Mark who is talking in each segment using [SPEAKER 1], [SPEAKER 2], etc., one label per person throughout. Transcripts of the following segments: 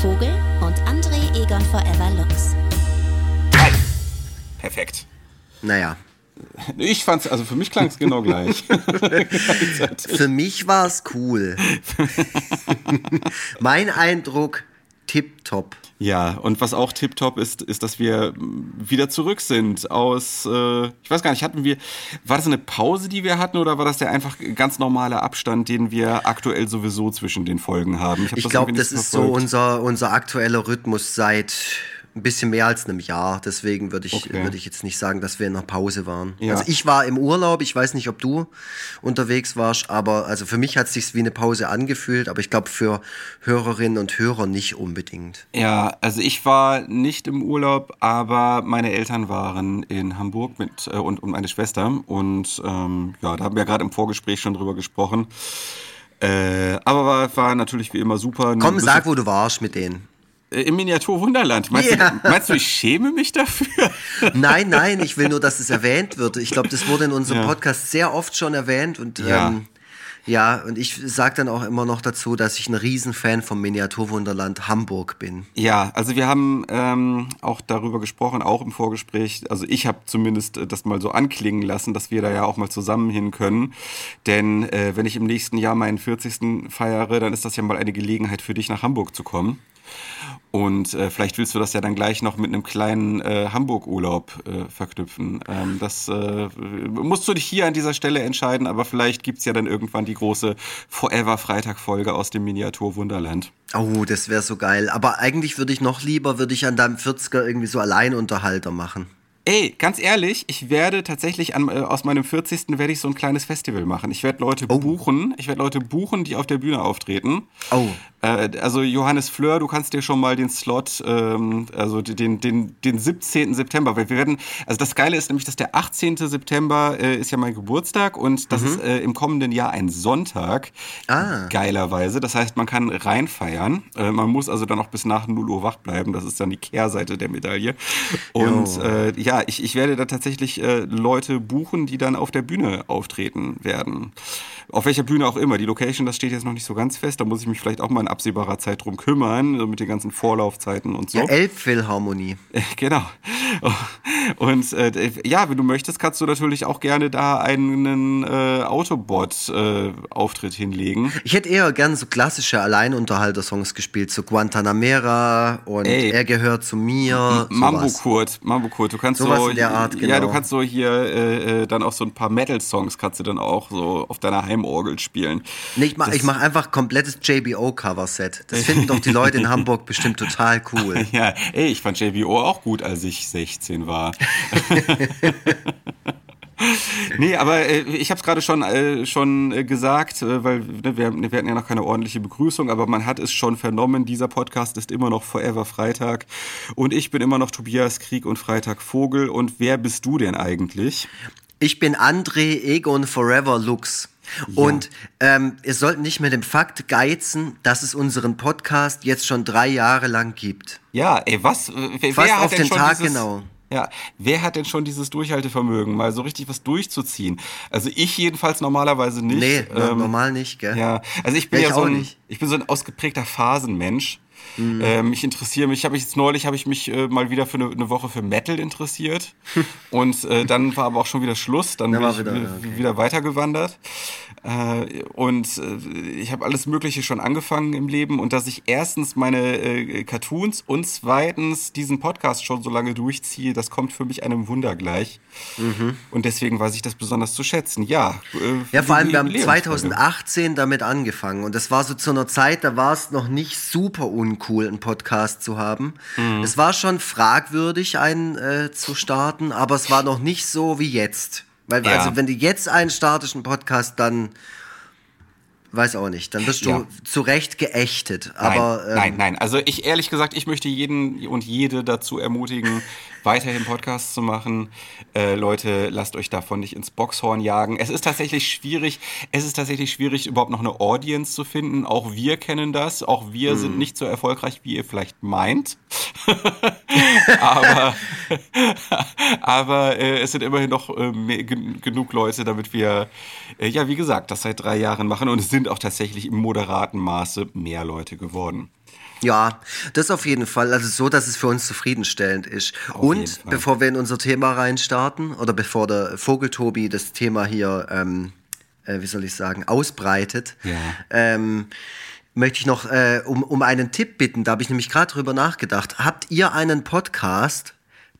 [SPEAKER 1] Vogel und André Egon Forever Lux.
[SPEAKER 2] Perfekt.
[SPEAKER 3] Naja,
[SPEAKER 2] Ich fand's, also für mich klang es genau gleich.
[SPEAKER 3] für mich war es cool. mein Eindruck, tipptopp.
[SPEAKER 2] Ja, und was auch tipptopp ist, ist, dass wir wieder zurück sind aus, äh, ich weiß gar nicht, hatten wir, war das eine Pause, die wir hatten, oder war das der einfach ganz normale Abstand, den wir aktuell sowieso zwischen den Folgen haben?
[SPEAKER 3] Ich, ich glaube, das ist so unser, unser aktueller Rhythmus seit ein bisschen mehr als einem Jahr. Deswegen würde ich, okay. würde ich jetzt nicht sagen, dass wir in einer Pause waren. Ja. Also ich war im Urlaub, ich weiß nicht, ob du unterwegs warst, aber also für mich hat es sich wie eine Pause angefühlt, aber ich glaube für Hörerinnen und Hörer nicht unbedingt.
[SPEAKER 2] Ja, also ich war nicht im Urlaub, aber meine Eltern waren in Hamburg mit äh, und, und meine Schwester. Und ähm, ja, da haben wir gerade im Vorgespräch schon drüber gesprochen. Äh, aber war, war natürlich wie immer super.
[SPEAKER 3] Komm, sag, wo du warst mit denen.
[SPEAKER 2] Äh, im Miniatur-Wunderland. Meinst, ja. du, meinst du, ich schäme mich dafür?
[SPEAKER 3] Nein, nein, ich will nur, dass es erwähnt wird. Ich glaube, das wurde in unserem ja. Podcast sehr oft schon erwähnt und ja. Ähm, ja, und ich sage dann auch immer noch dazu, dass ich ein Riesenfan vom Miniaturwunderland Hamburg bin.
[SPEAKER 2] Ja, also wir haben ähm, auch darüber gesprochen, auch im Vorgespräch. Also ich habe zumindest äh, das mal so anklingen lassen, dass wir da ja auch mal zusammen hin können. Denn äh, wenn ich im nächsten Jahr meinen 40. feiere, dann ist das ja mal eine Gelegenheit für dich, nach Hamburg zu kommen. Und äh, vielleicht willst du das ja dann gleich noch mit einem kleinen äh, Hamburg-Urlaub äh, verknüpfen. Ähm, das äh, musst du dich hier an dieser Stelle entscheiden, aber vielleicht gibt's ja dann irgendwann die große Forever-Freitag-Folge aus dem Miniatur-Wunderland.
[SPEAKER 3] Oh, das wäre so geil. Aber eigentlich würde ich noch lieber, würde ich an deinem 40er irgendwie so Alleinunterhalter machen.
[SPEAKER 2] Ey, ganz ehrlich, ich werde tatsächlich an, äh, aus meinem 40. werde ich so ein kleines Festival machen. Ich werde Leute oh. buchen, ich werde Leute buchen, die auf der Bühne auftreten.
[SPEAKER 3] Oh.
[SPEAKER 2] Äh, also Johannes Fleur, du kannst dir schon mal den Slot, ähm, also den, den, den 17. September, weil wir werden, also das Geile ist nämlich, dass der 18. September äh, ist ja mein Geburtstag und das mhm. ist äh, im kommenden Jahr ein Sonntag.
[SPEAKER 3] Ah.
[SPEAKER 2] Geilerweise. Das heißt, man kann reinfeiern. Äh, man muss also dann auch bis nach 0 Uhr wach bleiben. Das ist dann die Kehrseite der Medaille. Und äh, ja, ich, ich werde da tatsächlich äh, Leute buchen, die dann auf der Bühne auftreten werden. Auf welcher Bühne auch immer. Die Location, das steht jetzt noch nicht so ganz fest. Da muss ich mich vielleicht auch mal in absehbarer Zeit drum kümmern, mit den ganzen Vorlaufzeiten und so.
[SPEAKER 3] Ja, Elbphilharmonie.
[SPEAKER 2] genau. Und äh, ja, wenn du möchtest, kannst du natürlich auch gerne da einen äh, Autobot-Auftritt äh, hinlegen.
[SPEAKER 3] Ich hätte eher gern so klassische Alleinunterhalter-Songs gespielt, so Guantanamera und Ey, Er gehört zu mir.
[SPEAKER 2] Mambo Kurt, Mambo Kurt. Du kannst
[SPEAKER 3] sowas
[SPEAKER 2] so,
[SPEAKER 3] in der Art, genau.
[SPEAKER 2] Ja, du kannst so hier äh, äh, dann auch so ein paar Metal-Songs kannst du dann auch so auf deiner Heimorgel spielen.
[SPEAKER 3] Nee, ich mach, ich mach einfach komplettes JBO-Cover-Set. Das finden doch die Leute in Hamburg bestimmt total cool.
[SPEAKER 2] ja, ey, ich fand JBO auch gut, als ich 16 war. nee, aber äh, ich habe es gerade schon, äh, schon äh, gesagt, äh, weil ne, wir, wir hatten ja noch keine ordentliche Begrüßung, aber man hat es schon vernommen, dieser Podcast ist immer noch Forever Freitag und ich bin immer noch Tobias Krieg und Freitag Vogel und wer bist du denn eigentlich?
[SPEAKER 3] Ich bin André Egon Forever Lux. Ja. Und ähm, ihr sollt nicht mit dem Fakt geizen, dass es unseren Podcast jetzt schon drei Jahre lang gibt.
[SPEAKER 2] Ja, ey, was?
[SPEAKER 3] Wer, Fast auf den Tag dieses, genau.
[SPEAKER 2] Ja, wer hat denn schon dieses Durchhaltevermögen, mal so richtig was durchzuziehen? Also ich jedenfalls normalerweise nicht.
[SPEAKER 3] Nee, ähm, normal nicht, gell?
[SPEAKER 2] Ja, also ich bin ja, ja so ein, ich bin so ein ausgeprägter Phasenmensch. Mhm. Ähm, ich interessiere mich, habe ich jetzt neulich habe ich mich äh, mal wieder für eine, eine, Woche für Metal interessiert und äh, dann war aber auch schon wieder Schluss, dann bin ich wieder, okay. wieder weitergewandert. Äh, und äh, ich habe alles Mögliche schon angefangen im Leben und dass ich erstens meine äh, Cartoons und zweitens diesen Podcast schon so lange durchziehe, das kommt für mich einem Wunder gleich. Mhm. Und deswegen weiß ich das besonders zu schätzen. Ja,
[SPEAKER 3] äh, ja vor allem wir haben 2018 damit angefangen und das war so zu einer Zeit, da war es noch nicht super uncool, einen Podcast zu haben. Mhm. Es war schon fragwürdig, einen äh, zu starten, aber es war noch nicht so wie jetzt. Weil, ja. also, wenn du jetzt einen statischen Podcast, dann weiß auch nicht, dann wirst du ja. zu Recht geächtet. Aber,
[SPEAKER 2] nein, ähm, nein, nein. Also ich ehrlich gesagt, ich möchte jeden und jede dazu ermutigen, weiterhin Podcasts zu machen. Äh, Leute, lasst euch davon nicht ins Boxhorn jagen. Es ist tatsächlich schwierig, es ist tatsächlich schwierig, überhaupt noch eine Audience zu finden. Auch wir kennen das. Auch wir hm. sind nicht so erfolgreich, wie ihr vielleicht meint. aber aber äh, es sind immerhin noch äh, genug Leute, damit wir, äh, ja, wie gesagt, das seit drei Jahren machen. Und es sind sind auch tatsächlich im moderaten Maße mehr Leute geworden.
[SPEAKER 3] Ja, das auf jeden Fall. Also so, dass es für uns zufriedenstellend ist. Auf Und bevor wir in unser Thema reinstarten oder bevor der Vogeltobi das Thema hier, ähm, äh, wie soll ich sagen, ausbreitet, ja. ähm, möchte ich noch äh, um, um einen Tipp bitten. Da habe ich nämlich gerade drüber nachgedacht. Habt ihr einen Podcast,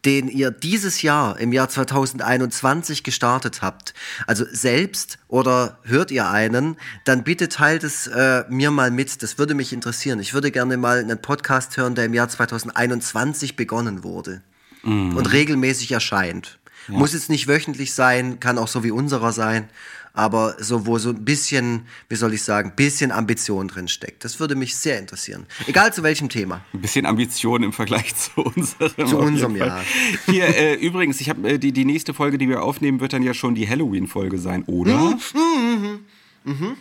[SPEAKER 3] den ihr dieses Jahr, im Jahr 2021 gestartet habt, also selbst oder hört ihr einen, dann bitte teilt es äh, mir mal mit. Das würde mich interessieren. Ich würde gerne mal einen Podcast hören, der im Jahr 2021 begonnen wurde mhm. und regelmäßig erscheint. Ja. Muss jetzt nicht wöchentlich sein, kann auch so wie unserer sein aber so, wo so ein bisschen, wie soll ich sagen, bisschen Ambition drin steckt. Das würde mich sehr interessieren. Egal zu welchem Thema.
[SPEAKER 2] Ein bisschen Ambition im Vergleich zu unserem.
[SPEAKER 3] Zu unserem, ja.
[SPEAKER 2] Hier, äh, übrigens, ich habe äh, die, die nächste Folge, die wir aufnehmen, wird dann ja schon die Halloween-Folge sein, oder? Mhm. Mhm. Mhm.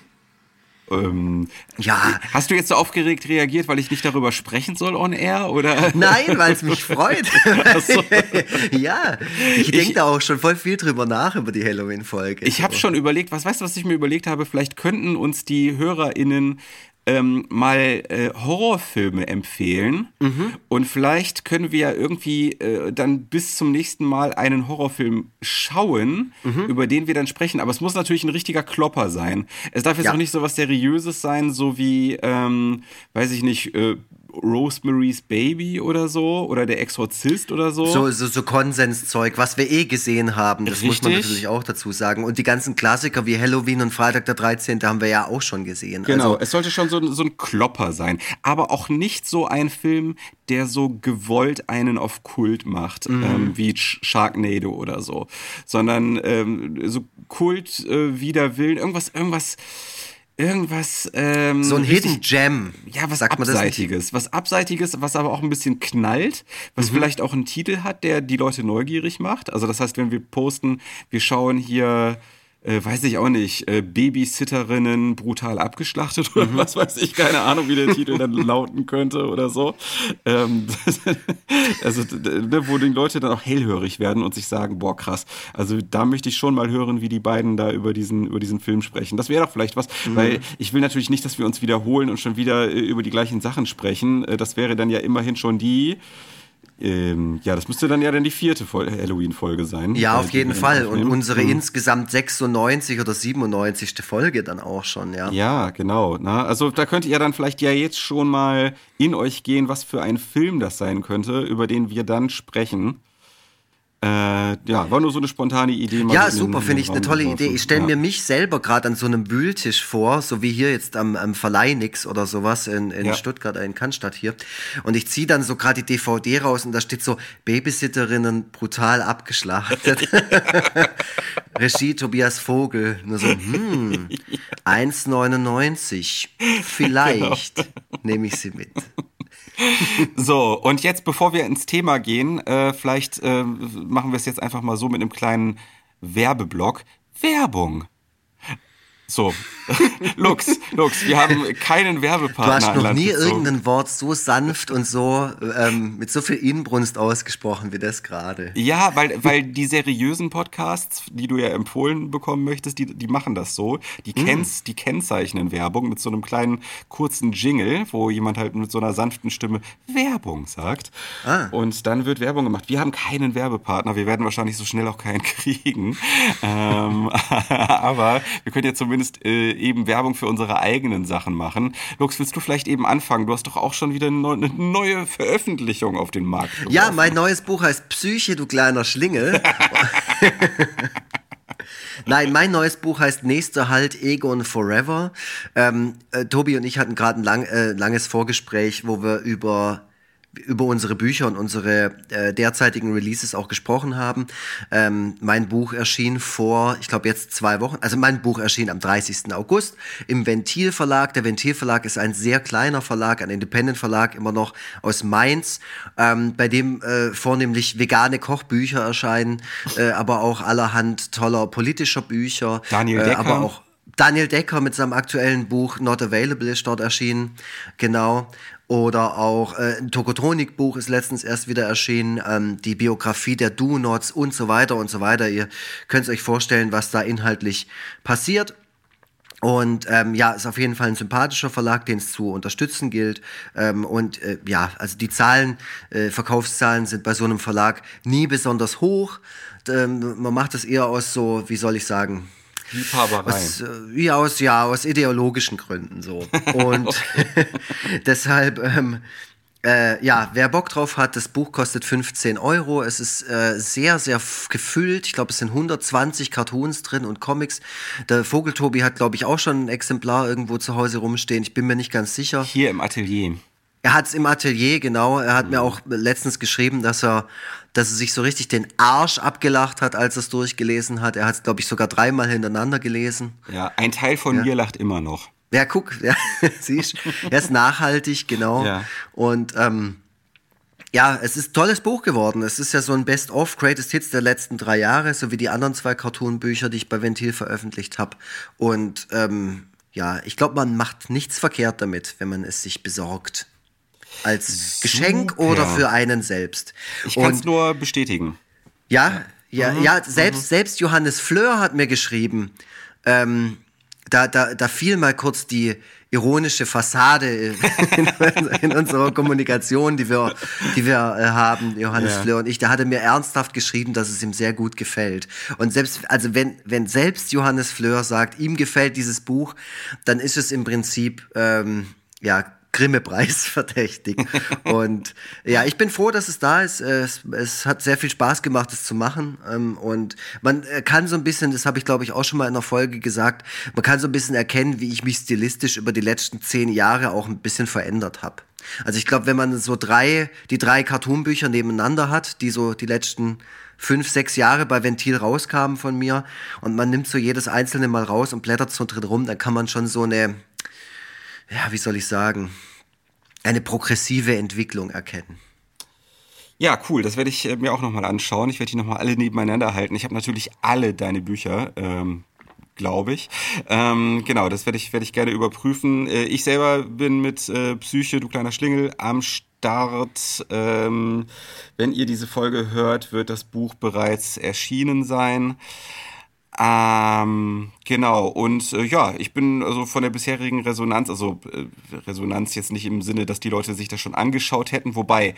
[SPEAKER 2] Ähm, ja. Hast du jetzt so aufgeregt reagiert, weil ich nicht darüber sprechen soll on air? Oder?
[SPEAKER 3] Nein, weil es mich freut. So. ja, ich denke da auch schon voll viel drüber nach über die Halloween-Folge.
[SPEAKER 2] Ich habe schon überlegt, was weißt du, was ich mir überlegt habe? Vielleicht könnten uns die HörerInnen ähm, mal äh, Horrorfilme empfehlen. Mhm. Und vielleicht können wir ja irgendwie äh, dann bis zum nächsten Mal einen Horrorfilm schauen, mhm. über den wir dann sprechen. Aber es muss natürlich ein richtiger Klopper sein. Es darf jetzt ja. auch nicht so was Seriöses sein, so wie, ähm, weiß ich nicht, äh, Rosemary's Baby oder so oder der Exorzist oder so.
[SPEAKER 3] So, so, so Konsenszeug, was wir eh gesehen haben, das Richtig. muss man natürlich auch dazu sagen. Und die ganzen Klassiker wie Halloween und Freitag der 13. haben wir ja auch schon gesehen.
[SPEAKER 2] Genau, also, es sollte schon so, so ein Klopper sein, aber auch nicht so ein Film, der so gewollt einen auf Kult macht, mhm. ähm, wie Sharknado oder so, sondern ähm, so Kult äh, wider Willen, irgendwas, irgendwas irgendwas. Ähm,
[SPEAKER 3] so ein Hidden Gem.
[SPEAKER 2] Ja, was Sagt Abseitiges. Was Abseitiges, was aber auch ein bisschen knallt, was mhm. vielleicht auch einen Titel hat, der die Leute neugierig macht. Also, das heißt, wenn wir posten, wir schauen hier äh, weiß ich auch nicht, äh, Babysitterinnen brutal abgeschlachtet oder mhm. was weiß ich, keine Ahnung, wie der Titel dann lauten könnte oder so. Ähm, also, ne, wo die Leute dann auch hellhörig werden und sich sagen, boah, krass, also da möchte ich schon mal hören, wie die beiden da über diesen, über diesen Film sprechen. Das wäre doch vielleicht was, mhm. weil ich will natürlich nicht, dass wir uns wiederholen und schon wieder äh, über die gleichen Sachen sprechen. Äh, das wäre dann ja immerhin schon die ähm, ja, das müsste dann ja dann die vierte Halloween-Folge sein.
[SPEAKER 3] Ja, auf jeden Fall. Und unsere mhm. insgesamt 96 oder 97. Folge dann auch schon, ja.
[SPEAKER 2] Ja, genau. Na, also da könnt ihr dann vielleicht ja jetzt schon mal in euch gehen, was für ein Film das sein könnte, über den wir dann sprechen. Äh, ja, war nur so eine spontane Idee.
[SPEAKER 3] ja, super, finde ich eine tolle Idee. Ich stelle ja. mir mich selber gerade an so einem Wühltisch vor, so wie hier jetzt am, am Verleih nix oder sowas in, in ja. Stuttgart, in Cannstatt hier. Und ich ziehe dann so gerade die DVD raus und da steht so Babysitterinnen brutal abgeschlachtet. Regie Tobias Vogel. Nur so, hm, 1,99. Vielleicht genau. nehme ich sie mit.
[SPEAKER 2] so, und jetzt, bevor wir ins Thema gehen, äh, vielleicht äh, machen wir es jetzt einfach mal so mit einem kleinen Werbeblock. Werbung. So, Lux, Lux, wir haben keinen Werbepartner.
[SPEAKER 3] Du hast noch nie irgendein Wort so sanft und so ähm, mit so viel Inbrunst ausgesprochen wie das gerade.
[SPEAKER 2] Ja, weil, weil die seriösen Podcasts, die du ja empfohlen bekommen möchtest, die, die machen das so. Die, kennst, die kennzeichnen Werbung mit so einem kleinen kurzen Jingle, wo jemand halt mit so einer sanften Stimme Werbung sagt. Ah. Und dann wird Werbung gemacht. Wir haben keinen Werbepartner, wir werden wahrscheinlich so schnell auch keinen kriegen. ähm, aber wir können ja zumindest zumindest äh, eben Werbung für unsere eigenen Sachen machen. Lux, willst du vielleicht eben anfangen? Du hast doch auch schon wieder eine neue Veröffentlichung auf den Markt
[SPEAKER 3] geworfen. Ja, mein neues Buch heißt Psyche, du kleiner Schlingel. Nein, mein neues Buch heißt Nächster Halt Egon Forever. Ähm, äh, Tobi und ich hatten gerade ein lang, äh, langes Vorgespräch, wo wir über über unsere Bücher und unsere äh, derzeitigen Releases auch gesprochen haben. Ähm, mein Buch erschien vor, ich glaube jetzt zwei Wochen, also mein Buch erschien am 30. August im Ventil Verlag. Der Ventil Verlag ist ein sehr kleiner Verlag, ein Independent Verlag, immer noch aus Mainz, ähm, bei dem äh, vornehmlich vegane Kochbücher erscheinen, äh, aber auch allerhand toller politischer Bücher.
[SPEAKER 2] Daniel Decker.
[SPEAKER 3] Äh, aber auch Daniel Decker mit seinem aktuellen Buch Not Available ist dort erschienen. Genau. Oder auch äh, ein Tokotronik-Buch ist letztens erst wieder erschienen, ähm, die Biografie der Do-Nots und so weiter und so weiter. Ihr könnt euch vorstellen, was da inhaltlich passiert. Und ähm, ja, ist auf jeden Fall ein sympathischer Verlag, den es zu unterstützen gilt. Ähm, und äh, ja, also die Zahlen, äh, Verkaufszahlen sind bei so einem Verlag nie besonders hoch. Ähm, man macht das eher aus so, wie soll ich sagen,
[SPEAKER 2] Liebhaberei.
[SPEAKER 3] Aus, äh, aus, ja, aus ideologischen Gründen so. Und deshalb, ähm, äh, ja, wer Bock drauf hat, das Buch kostet 15 Euro. Es ist äh, sehr, sehr gefüllt. Ich glaube, es sind 120 Cartoons drin und Comics. Der Vogeltobi hat, glaube ich, auch schon ein Exemplar irgendwo zu Hause rumstehen. Ich bin mir nicht ganz sicher.
[SPEAKER 2] Hier im Atelier.
[SPEAKER 3] Er hat es im Atelier, genau. Er hat mhm. mir auch letztens geschrieben, dass er, dass er sich so richtig den Arsch abgelacht hat, als er es durchgelesen hat. Er hat es, glaube ich, sogar dreimal hintereinander gelesen.
[SPEAKER 2] Ja, ein Teil von ja. mir lacht immer noch.
[SPEAKER 3] Ja, guck, ja, siehst Er ist nachhaltig, genau. Ja. Und ähm, ja, es ist ein tolles Buch geworden. Es ist ja so ein Best-of Greatest Hits der letzten drei Jahre, so wie die anderen zwei Cartoon-Bücher, die ich bei Ventil veröffentlicht habe. Und ähm, ja, ich glaube, man macht nichts verkehrt damit, wenn man es sich besorgt als Geschenk oder für einen selbst.
[SPEAKER 2] Ich kann es nur bestätigen.
[SPEAKER 3] Ja, ja, mhm. ja, selbst, mhm. selbst Johannes Fleur hat mir geschrieben, ähm, da, da, da fiel mal kurz die ironische Fassade in, in unserer Kommunikation, die wir, die wir äh, haben, Johannes ja. Fleur und ich. Da hat er mir ernsthaft geschrieben, dass es ihm sehr gut gefällt. Und selbst, also wenn, wenn selbst Johannes Fleur sagt, ihm gefällt dieses Buch, dann ist es im Prinzip, ähm, ja, Grimme-Preis verdächtig. und ja, ich bin froh, dass es da ist. Es, es hat sehr viel Spaß gemacht, es zu machen. Ähm, und man äh, kann so ein bisschen, das habe ich glaube ich auch schon mal in einer Folge gesagt, man kann so ein bisschen erkennen, wie ich mich stilistisch über die letzten zehn Jahre auch ein bisschen verändert habe. Also ich glaube, wenn man so drei, die drei Cartoonbücher nebeneinander hat, die so die letzten fünf, sechs Jahre bei Ventil rauskamen von mir und man nimmt so jedes einzelne mal raus und blättert so drin rum, dann kann man schon so eine, ja, wie soll ich sagen, eine progressive Entwicklung erkennen.
[SPEAKER 2] Ja, cool. Das werde ich äh, mir auch nochmal anschauen. Ich werde die nochmal alle nebeneinander halten. Ich habe natürlich alle deine Bücher. Ähm glaube ich. Ähm, genau, das werde ich, werd ich gerne überprüfen. Äh, ich selber bin mit äh, Psyche, du kleiner Schlingel, am Start. Ähm, wenn ihr diese Folge hört, wird das Buch bereits erschienen sein. Ähm, genau, und äh, ja, ich bin also von der bisherigen Resonanz, also äh, Resonanz jetzt nicht im Sinne, dass die Leute sich das schon angeschaut hätten, wobei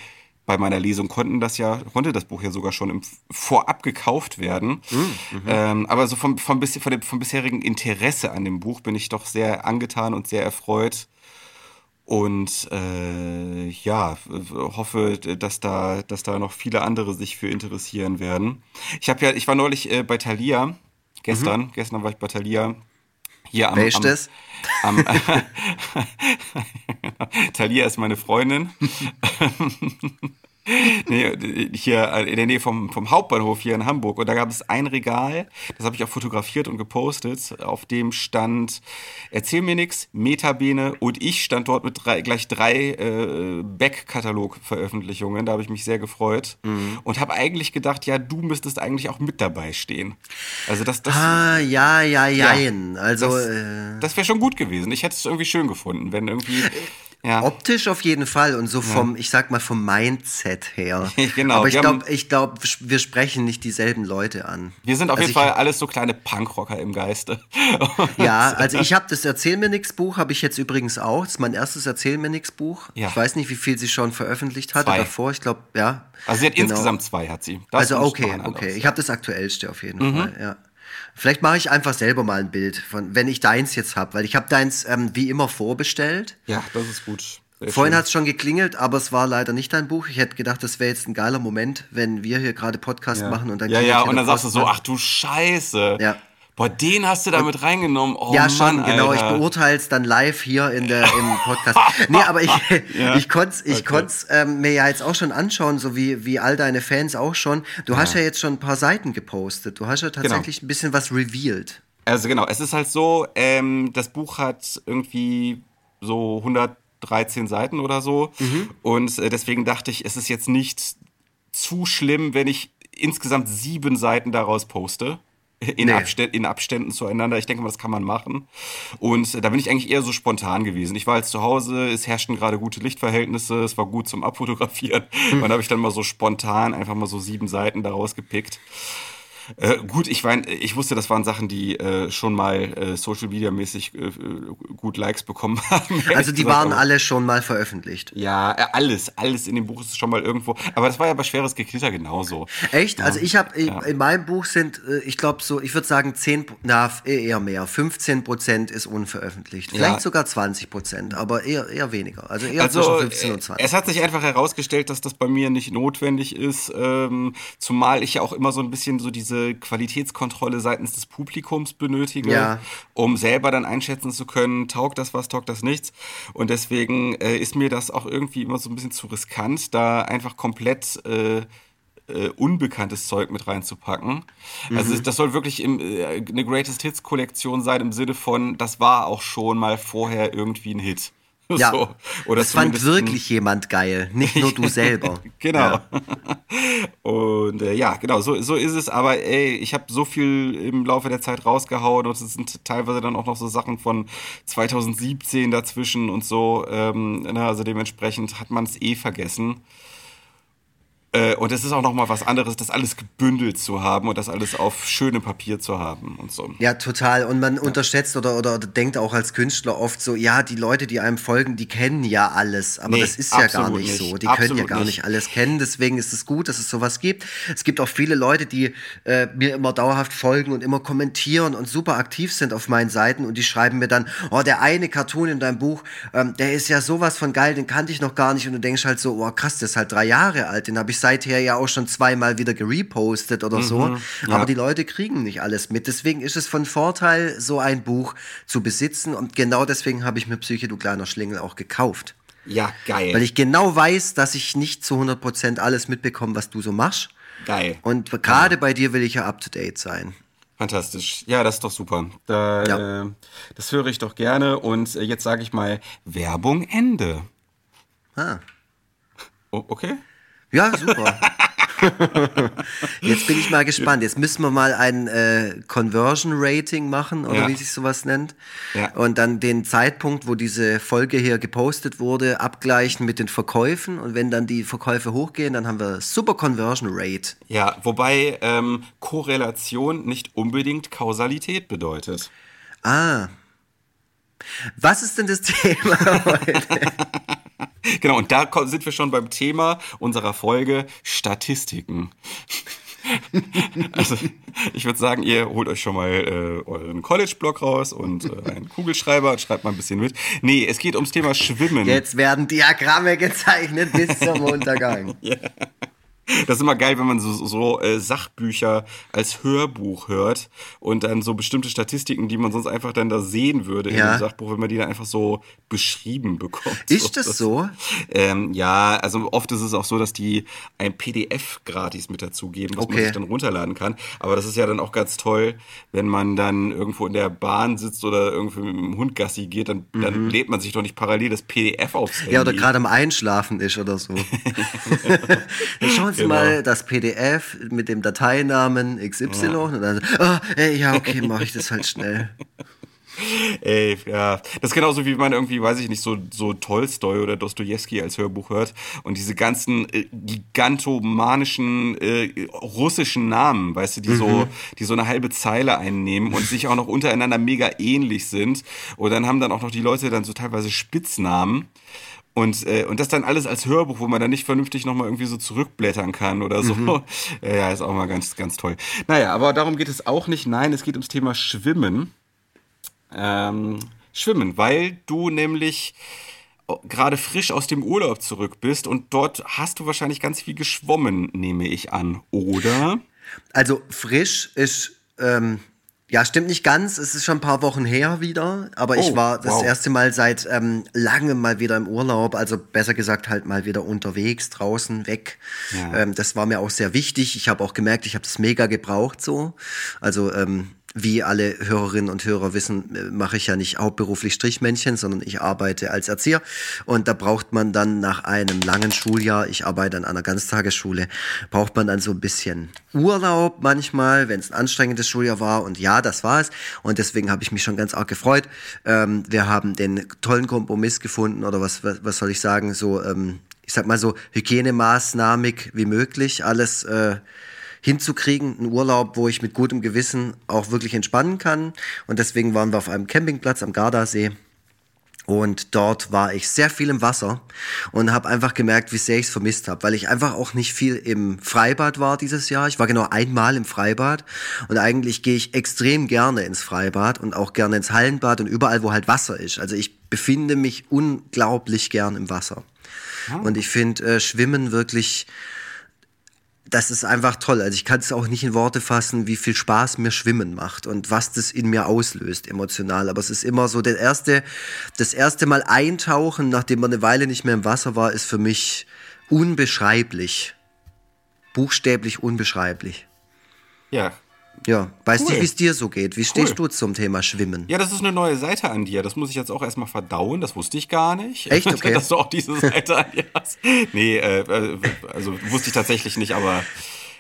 [SPEAKER 2] bei meiner Lesung konnten das ja, konnte das Buch ja sogar schon im Vorab gekauft werden. Mhm, mhm. ähm, aber so vom, vom, vom, dem, vom bisherigen Interesse an dem Buch bin ich doch sehr angetan und sehr erfreut. Und äh, ja, hoffe, dass da, dass da noch viele andere sich für interessieren werden. Ich habe ja, ich war neulich äh, bei Thalia Gestern, mhm. gestern war ich bei Thalia. Hier am,
[SPEAKER 3] Welches? am, am
[SPEAKER 2] Thalia ist meine Freundin. nee, hier in der Nähe vom, vom Hauptbahnhof hier in Hamburg. Und da gab es ein Regal, das habe ich auch fotografiert und gepostet, auf dem stand Erzähl mir nix, Metabene und ich stand dort mit drei, gleich drei äh, Back-Katalog-Veröffentlichungen. Da habe ich mich sehr gefreut mhm. und habe eigentlich gedacht, ja, du müsstest eigentlich auch mit dabei stehen. Also das, das
[SPEAKER 3] Ah, ja, ja, ja. Also,
[SPEAKER 2] das, äh, das wäre schon gut gewesen. Ich hätte es irgendwie schön gefunden, wenn irgendwie
[SPEAKER 3] ja. Optisch auf jeden Fall und so vom, ja. ich sag mal, vom Mindset her. genau. Aber ich glaube, ich glaube, wir sprechen nicht dieselben Leute an.
[SPEAKER 2] Wir sind auf also jeden Fall alles so kleine Punkrocker im Geiste.
[SPEAKER 3] ja, also ich habe das Erzähl mir nix Buch, habe ich jetzt übrigens auch. Das ist mein erstes Erzähl mir nix Buch. Ja. Ich weiß nicht, wie viel sie schon veröffentlicht hatte zwei. davor. Ich glaube, ja.
[SPEAKER 2] Also sie hat genau. insgesamt zwei, hat sie.
[SPEAKER 3] Das also okay, okay. Ich habe das aktuellste auf jeden mhm. Fall, ja. Vielleicht mache ich einfach selber mal ein Bild, von, wenn ich deins jetzt habe, weil ich habe deins ähm, wie immer vorbestellt.
[SPEAKER 2] Ja, das ist gut.
[SPEAKER 3] Sehr Vorhin hat es schon geklingelt, aber es war leider nicht dein Buch. Ich hätte gedacht, das wäre jetzt ein geiler Moment, wenn wir hier gerade Podcast
[SPEAKER 2] ja.
[SPEAKER 3] machen und dann
[SPEAKER 2] Ja, ja, und dann sagst du so, ach du Scheiße. Ja. Boah, den hast du da mit reingenommen. Oh,
[SPEAKER 3] ja, schon, Mann, genau. Ich beurteile es dann live hier in der, im Podcast. nee, aber ich, ja. ich konnte es ich okay. ähm, mir ja jetzt auch schon anschauen, so wie, wie all deine Fans auch schon. Du ja. hast ja jetzt schon ein paar Seiten gepostet. Du hast ja genau. tatsächlich genau. ein bisschen was revealed.
[SPEAKER 2] Also genau, es ist halt so, ähm, das Buch hat irgendwie so 113 Seiten oder so. Mhm. Und äh, deswegen dachte ich, es ist jetzt nicht zu schlimm, wenn ich insgesamt sieben Seiten daraus poste in, nee. Abständen, in Abständen zueinander. Ich denke mal, das kann man machen. Und da bin ich eigentlich eher so spontan gewesen. Ich war jetzt zu Hause, es herrschten gerade gute Lichtverhältnisse, es war gut zum Abfotografieren. Hm. Und da habe ich dann mal so spontan einfach mal so sieben Seiten daraus gepickt. Äh, gut, ich mein, ich wusste, das waren Sachen, die äh, schon mal äh, Social Media mäßig äh, gut Likes bekommen haben.
[SPEAKER 3] Also die waren alle schon mal veröffentlicht.
[SPEAKER 2] Ja, äh, alles, alles in dem Buch ist schon mal irgendwo. Aber das war ja bei schweres Geknitter genauso.
[SPEAKER 3] Echt? Ja. Also ich habe ja. in meinem Buch sind, äh, ich glaube so, ich würde sagen 10, na eher mehr, 15 Prozent ist unveröffentlicht. Vielleicht ja. sogar 20 Prozent, aber eher, eher weniger. Also eher
[SPEAKER 2] also, zwischen 15 und 20. Es hat sich einfach herausgestellt, dass das bei mir nicht notwendig ist, ähm, zumal ich ja auch immer so ein bisschen so diese Qualitätskontrolle seitens des Publikums benötige, ja. um selber dann einschätzen zu können, taugt das was, taugt das nichts. Und deswegen äh, ist mir das auch irgendwie immer so ein bisschen zu riskant, da einfach komplett äh, äh, unbekanntes Zeug mit reinzupacken. Also mhm. Also das soll wirklich im, äh, eine Greatest Hits Kollektion sein im Sinne von, das war auch schon mal vorher irgendwie ein Hit.
[SPEAKER 3] Ja, so. Oder das fand wirklich jemand geil, nicht nur du selber.
[SPEAKER 2] genau. Ja. Und äh, ja, genau, so, so ist es. Aber ey, ich habe so viel im Laufe der Zeit rausgehauen und es sind teilweise dann auch noch so Sachen von 2017 dazwischen und so. Ähm, na, also dementsprechend hat man es eh vergessen. Äh, und es ist auch nochmal was anderes, das alles gebündelt zu haben und das alles auf schönem Papier zu haben und so.
[SPEAKER 3] Ja, total. Und man ja. unterschätzt oder, oder, oder, denkt auch als Künstler oft so, ja, die Leute, die einem folgen, die kennen ja alles. Aber nee, das ist ja gar nicht, nicht, so. Die absolut können ja gar nicht. nicht alles kennen. Deswegen ist es gut, dass es sowas gibt. Es gibt auch viele Leute, die äh, mir immer dauerhaft folgen und immer kommentieren und super aktiv sind auf meinen Seiten und die schreiben mir dann, oh, der eine Cartoon in deinem Buch, ähm, der ist ja sowas von geil, den kannte ich noch gar nicht. Und du denkst halt so, oh krass, der ist halt drei Jahre alt, den habe ich seither ja auch schon zweimal wieder gerepostet oder mhm, so. Ja. Aber die Leute kriegen nicht alles mit. Deswegen ist es von Vorteil, so ein Buch zu besitzen. Und genau deswegen habe ich mir Psyche, du kleiner Schlingel, auch gekauft.
[SPEAKER 2] Ja, geil.
[SPEAKER 3] Weil ich genau weiß, dass ich nicht zu 100% alles mitbekomme, was du so machst.
[SPEAKER 2] Geil.
[SPEAKER 3] Und gerade ja. bei dir will ich ja up to date sein.
[SPEAKER 2] Fantastisch. Ja, das ist doch super. Da, ja. äh, das höre ich doch gerne. Und äh, jetzt sage ich mal Werbung Ende.
[SPEAKER 3] Ah.
[SPEAKER 2] Oh, okay.
[SPEAKER 3] Ja, super. Jetzt bin ich mal gespannt. Jetzt müssen wir mal ein äh, Conversion Rating machen oder ja. wie sich sowas nennt. Ja. Und dann den Zeitpunkt, wo diese Folge hier gepostet wurde, abgleichen mit den Verkäufen. Und wenn dann die Verkäufe hochgehen, dann haben wir super Conversion Rate.
[SPEAKER 2] Ja, wobei ähm, Korrelation nicht unbedingt Kausalität bedeutet.
[SPEAKER 3] Ah. Was ist denn das Thema heute?
[SPEAKER 2] Genau, und da sind wir schon beim Thema unserer Folge Statistiken. also, ich würde sagen, ihr holt euch schon mal äh, euren College-Blog raus und äh, einen Kugelschreiber und schreibt mal ein bisschen mit. Nee, es geht ums Thema Schwimmen.
[SPEAKER 3] Jetzt werden Diagramme gezeichnet bis zum Untergang. yeah.
[SPEAKER 2] Das ist immer geil, wenn man so, so äh, Sachbücher als Hörbuch hört und dann so bestimmte Statistiken, die man sonst einfach dann da sehen würde ja. in dem Sachbuch, wenn man die dann einfach so beschrieben bekommt.
[SPEAKER 3] Ist so, das so?
[SPEAKER 2] Ähm, ja, also oft ist es auch so, dass die ein PDF gratis mit dazugeben, was okay. man sich dann runterladen kann. Aber das ist ja dann auch ganz toll, wenn man dann irgendwo in der Bahn sitzt oder irgendwie mit dem Hund Gassi geht, dann, mhm. dann lädt man sich doch nicht parallel das PDF aufs Handy.
[SPEAKER 3] Ja, oder gerade am Einschlafen ist oder so. schauen Sie genau. mal das PDF mit dem Dateinamen XY ja. und dann, oh, ey, ja, okay, mache ich das halt schnell.
[SPEAKER 2] Ey, ja. Das ist genauso wie man irgendwie, weiß ich nicht, so, so Tolstoi oder Dostoevsky als Hörbuch hört und diese ganzen äh, gigantomanischen äh, russischen Namen, weißt du, die mhm. so, die so eine halbe Zeile einnehmen und sich auch noch untereinander mega ähnlich sind. Und dann haben dann auch noch die Leute dann so teilweise Spitznamen. Und, äh, und das dann alles als Hörbuch, wo man dann nicht vernünftig nochmal irgendwie so zurückblättern kann oder so. Mhm. Ja, ist auch mal ganz, ganz toll. Naja, aber darum geht es auch nicht. Nein, es geht ums Thema Schwimmen. Ähm, schwimmen, weil du nämlich gerade frisch aus dem Urlaub zurück bist und dort hast du wahrscheinlich ganz viel geschwommen, nehme ich an, oder?
[SPEAKER 3] Also frisch ist ähm, ja, stimmt nicht ganz. Es ist schon ein paar Wochen her wieder, aber oh, ich war das wow. erste Mal seit ähm, langem mal wieder im Urlaub, also besser gesagt halt mal wieder unterwegs, draußen, weg. Ja. Ähm, das war mir auch sehr wichtig. Ich habe auch gemerkt, ich habe das mega gebraucht so. Also ähm, wie alle Hörerinnen und Hörer wissen, äh, mache ich ja nicht hauptberuflich Strichmännchen, sondern ich arbeite als Erzieher. Und da braucht man dann nach einem langen Schuljahr, ich arbeite an einer Ganztagesschule, braucht man dann so ein bisschen Urlaub manchmal, wenn es ein anstrengendes Schuljahr war. Und ja, das war es. Und deswegen habe ich mich schon ganz arg gefreut. Ähm, wir haben den tollen Kompromiss gefunden, oder was, was, was soll ich sagen, so, ähm, ich sag mal so, hygienemaßnahmig wie möglich, alles. Äh, hinzukriegen. Ein Urlaub, wo ich mit gutem Gewissen auch wirklich entspannen kann. Und deswegen waren wir auf einem Campingplatz am Gardasee. Und dort war ich sehr viel im Wasser und habe einfach gemerkt, wie sehr ich es vermisst habe, weil ich einfach auch nicht viel im Freibad war dieses Jahr. Ich war genau einmal im Freibad und eigentlich gehe ich extrem gerne ins Freibad und auch gerne ins Hallenbad und überall, wo halt Wasser ist. Also ich befinde mich unglaublich gern im Wasser. Ah. Und ich finde äh, Schwimmen wirklich das ist einfach toll. Also ich kann es auch nicht in Worte fassen, wie viel Spaß mir Schwimmen macht und was das in mir auslöst emotional. Aber es ist immer so der erste, das erste Mal eintauchen, nachdem man eine Weile nicht mehr im Wasser war, ist für mich unbeschreiblich, buchstäblich unbeschreiblich.
[SPEAKER 2] Ja,
[SPEAKER 3] ja, weißt cool. du, wie es dir so geht? Wie cool. stehst du zum Thema Schwimmen?
[SPEAKER 2] Ja, das ist eine neue Seite an dir. Das muss ich jetzt auch erstmal verdauen. Das wusste ich gar nicht.
[SPEAKER 3] Echt? Okay.
[SPEAKER 2] Dass du auch diese Seite an dir hast. Nee, äh, äh also wusste ich tatsächlich nicht, aber